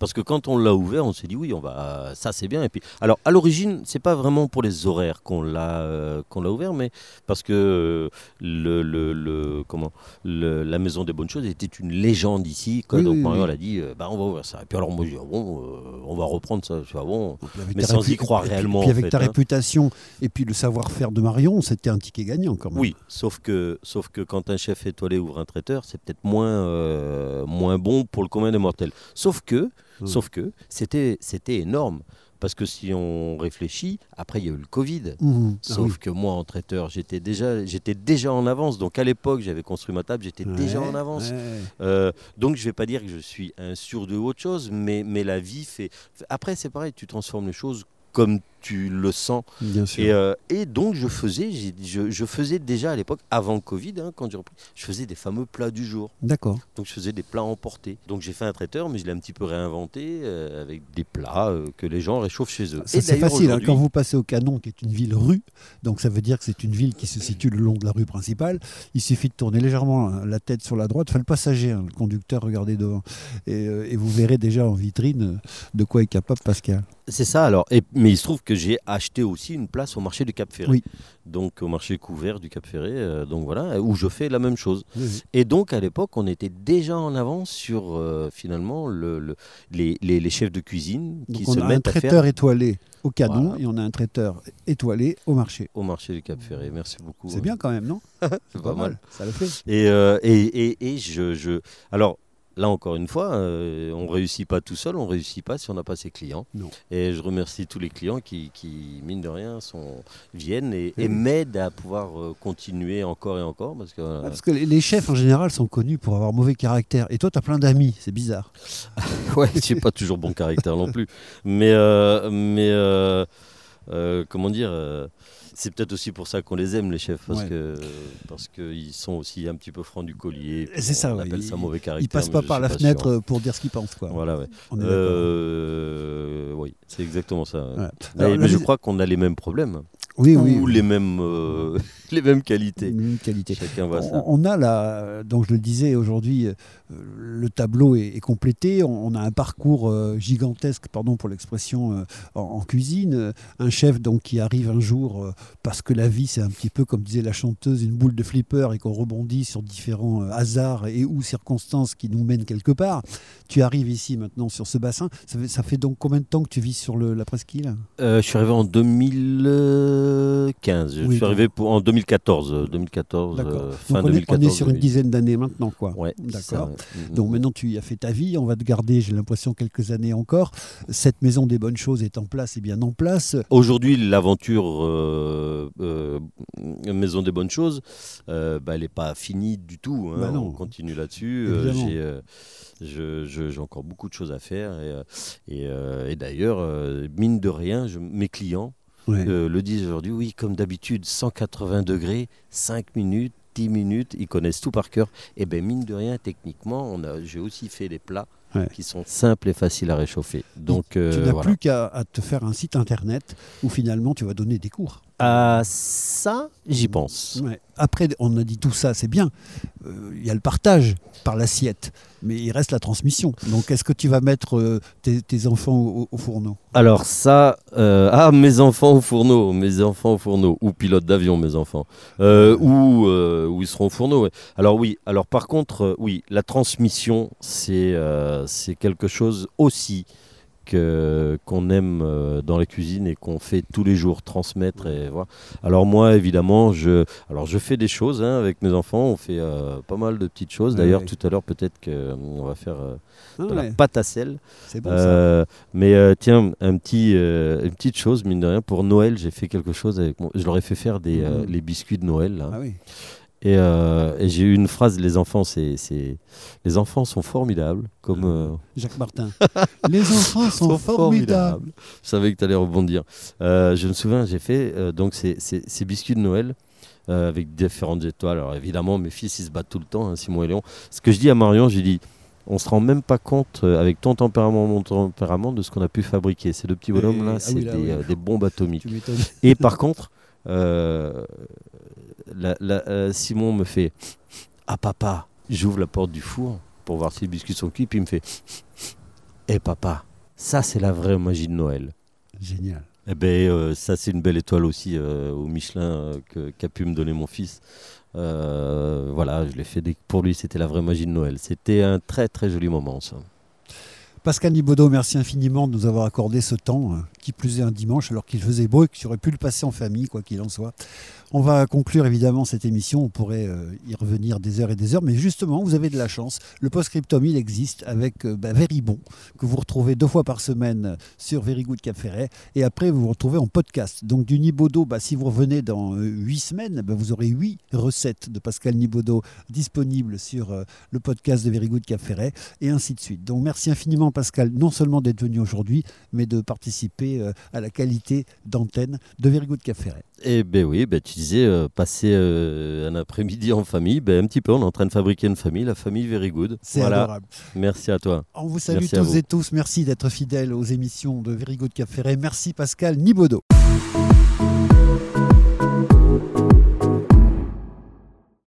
Parce que quand on l'a ouvert, on s'est dit oui, on va, ça c'est bien. Et puis, alors à l'origine, c'est pas vraiment pour les horaires qu'on l'a euh, qu'on l'a ouvert, mais parce que euh, le, le, le- comment le- la maison des bonnes choses était une légende ici. Oui, donc oui, Marion oui. a dit, euh, bah on va ouvrir ça. Et puis alors moi je dis ah bon, euh, on va reprendre ça. Ah bon, Puis mais sans y croire et puis- réellement. Puis en avec fait, ta hein. réputation et puis le savoir-faire de Marion, c'était un ticket gagnant quand même. Oui, sauf que, sauf que quand un chef étoilé ouvre un traiteur, c'est peut-être moins, moins bon pour le commun des mortels. Sauf que, Hmm. sauf que c'était, énorme. Parce que si on réfléchit, après il y a eu le Covid. Mhm. Ah Sauf oui. que moi, en traiteur, j'étais déjà, j'étais déjà en avance. Donc à l'époque, j'avais construit ma table, j'étais déjà en avance. ouais. Euh, donc je vais pas dire que je suis un sûr de autre chose, mais, mais la vie fait. Après, c'est pareil, tu transformes les choses comme tu le sens. Bien sûr. Et, euh, et donc je faisais, je, je faisais déjà à l'époque, avant le Covid, hein, quand j'ai repris, je faisais des fameux plats du jour. D'accord. Donc je faisais des plats emportés. Donc j'ai fait un traiteur, mais je l'ai un petit peu réinventé euh, avec des plats euh, que les gens réchauffent chez eux. Ça, c'est facile. hein, Quand vous passez au Canon, qui est une ville rue, donc ça veut dire que c'est une ville qui se situe le long de la rue principale, il suffit de tourner légèrement hein, la tête sur la droite, enfin le passager, le conducteur, regardez devant, et, et vous verrez déjà en vitrine de quoi est capable Pascal. C'est ça alors. Et, mais il se trouve que j'ai acheté aussi une place au marché du Cap Ferré. Oui. Donc au marché couvert du Cap Ferré, euh, donc voilà, où je fais la même chose. Oui. Et donc à l'époque, on était déjà en avance sur euh, finalement le, le- les, les- les chefs de cuisine qui Donc on se a un à traiteur faire étoilé au Canon Voilà. et on a un traiteur étoilé au marché. au marché du Cap Ferré. Merci beaucoup. C'est bien quand même, non? <laughs> c'est pas mal. Ça le fait. Et, euh, et, et, et je, je- Alors, là encore une fois, euh, on réussit pas tout seul, on réussit pas si on n'a pas ses clients. Non. Et je remercie tous les clients qui, qui mine de rien, sont, viennent et, m'aident à pouvoir euh, continuer encore et encore. Parce que, euh, Ah, Parce que les- chefs en général sont connus pour avoir mauvais caractère. Et toi, tu as plein d'amis, c'est bizarre. <laughs> ouais, j'ai pas toujours bon caractère non plus. Mais, euh, mais euh, comment dire c'est peut-être aussi pour ça qu'on les aime les chefs parce Ouais. que parce qu'ils sont aussi un petit peu francs du collier. C'est ça, On ouais. appelle ça Ils- mauvais caractère. Ils passent pas par la fenêtre euh, pour dire ce qu'ils pensent. Quoi. Voilà, ouais. Euh, oui, c'est exactement ça. Mais, Alors, mais la je crois qu'on a les mêmes problèmes Oui, ou oui. les mêmes euh, <laughs> les mêmes qualités. Qualité. Chacun voit ça. On, on a là, donc je le disais aujourd'hui, euh, le tableau est, est complété. On, on a un parcours euh, gigantesque, pardon pour l'expression, euh, en, en cuisine. Euh, Un chef donc qui arrive un jour euh, parce que la vie c'est un petit peu comme disait la chanteuse, une boule de flipper et qu'on rebondit sur différents euh, hasards et ou circonstances qui nous mènent quelque part. Tu arrives ici maintenant sur ce bassin. Ça fait, ça fait donc combien de temps que tu vis sur le- la presqu'île? Euh, je suis arrivé en 2015. Je Oui, suis arrivé pour, en 2014. euh, 2014 D'accord. euh, Donc fin on est, 2014. on est sur une dizaine d'années maintenant, quoi. Ouais, c'est ça, D'accord. ouais. Mhm. Donc maintenant tu y as fait ta vie, on va te garder, j'ai l'impression, quelques années encore. Cette maison des bonnes choses est en place et bien en place. Aujourd'hui, l'aventure euh, euh, Maison des Bonnes Choses, euh, bah, elle n'est pas finie du tout. hein. Bah. On continue là-dessus. Euh, j'ai, euh, je- je- j'ai encore beaucoup de choses à faire. Et, euh, et, euh, et d'ailleurs, euh, mine de rien, je- mes clients Ouais. euh, le disent aujourd'hui. Oui, comme d'habitude, 180 degrés, 5 minutes. 10 minutes, ils connaissent tout par cœur. Et bien, mine de rien, techniquement, on a, j'ai aussi fait des plats Ouais. qui sont simples et faciles à réchauffer. Donc, euh, tu n'as voilà. plus qu'à te faire un site internet où finalement tu vas donner des cours. À ça, j'y pense. Ouais. Après, on a dit tout ça, c'est bien. Euh, Il y a le partage par l'assiette, mais il reste la transmission. Donc est-ce que tu vas mettre euh, tes, tes enfants au, au fourneau? Alors ça, euh, ah mes enfants au fourneau, mes enfants au fourneau, ou pilote d'avion mes enfants, Euh, ou euh, où ils seront au fourneau. ouais. Alors oui, alors par contre, euh, oui, la transmission, c'est euh, c'est quelque chose aussi qu'on aime euh, dans la cuisine et qu'on fait tous les jours, transmettre et voilà. Alors moi, évidemment, je, alors je fais des choses hein, avec mes enfants. On fait euh, pas mal de petites choses. D'ailleurs, ouais. tout à l'heure, peut-être qu'on va faire euh, Ah de ouais, la pâte à sel. C'est bon ça. Mais tiens, un petit, une petite chose, mine de rien, pour Noël, j'ai fait quelque chose avec mon... Je leur ai fait faire des, Mhm. les biscuits de Noël. là. Ah oui. Et, euh, et j'ai eu une phrase, les enfants, c'est, les enfants sont formidables. Comme, euh, Jacques Martin. <laughs> Les enfants sont, formidables. Je savais que tu allais rebondir. Euh, je me souviens, j'ai fait euh, donc ces, ces- ces biscuits de Noël. euh, avec différentes étoiles. Alors évidemment, mes fils, ils se battent tout le temps, hein, Simon et Léon. Ce que je dis à Marion, j'ai dit, on se rend même pas compte, euh, avec ton tempérament, mon tempérament, de ce qu'on a pu fabriquer. Ces deux petits Et- bonhommes-là, ah c'est oui, là, des, oui. euh, des bombes atomiques. Et par contre, euh, la- la- euh, Simon me fait Ah papa, j'ouvre la porte du four pour voir si les biscuits sont cuits, puis il me fait Et papa, ça c'est la vraie magie de Noël. Génial. Eh ben, euh, ça c'est une belle étoile aussi euh, au Michelin euh, que- qu'a pu me donner mon fils. Voilà, je l'ai fait dès que pour lui c'était la vraie magie de Noël. C'était un très très joli moment ça. Pascal Nibaudot, merci infiniment de nous avoir accordé ce temps, qui plus est un dimanche, alors qu'il faisait beau et que tu aurais pu le passer en famille, quoi qu'il en soit. On va conclure évidemment cette émission, on pourrait euh, y revenir des heures et des heures, mais justement, vous avez de la chance. Le post-scriptum, il existe avec euh, bah, Very Bon, que vous retrouvez deux fois par semaine euh, sur Very Good Cap et après vous vous retrouvez en podcast. Donc du Nibaudot, bah, si vous revenez dans huit semaines, bah, vous aurez huit recettes de Pascal Nibaudot disponibles sur le podcast de Very Good Cap et ainsi de suite. Donc merci infiniment Pascal, non seulement d'être venu aujourd'hui, mais de participer à la qualité d'antenne de Very Good Cap. Eh ben oui, ben tu disais euh, passer euh, un après-midi en famille, ben un petit peu, on est en train de fabriquer une famille, la famille Very Good. C'est Voilà. adorable. Merci à toi. On vous salue Merci tous et tous. Merci d'être fidèles aux émissions de Very Good Cap Ferret. Merci Pascal Nibaudot.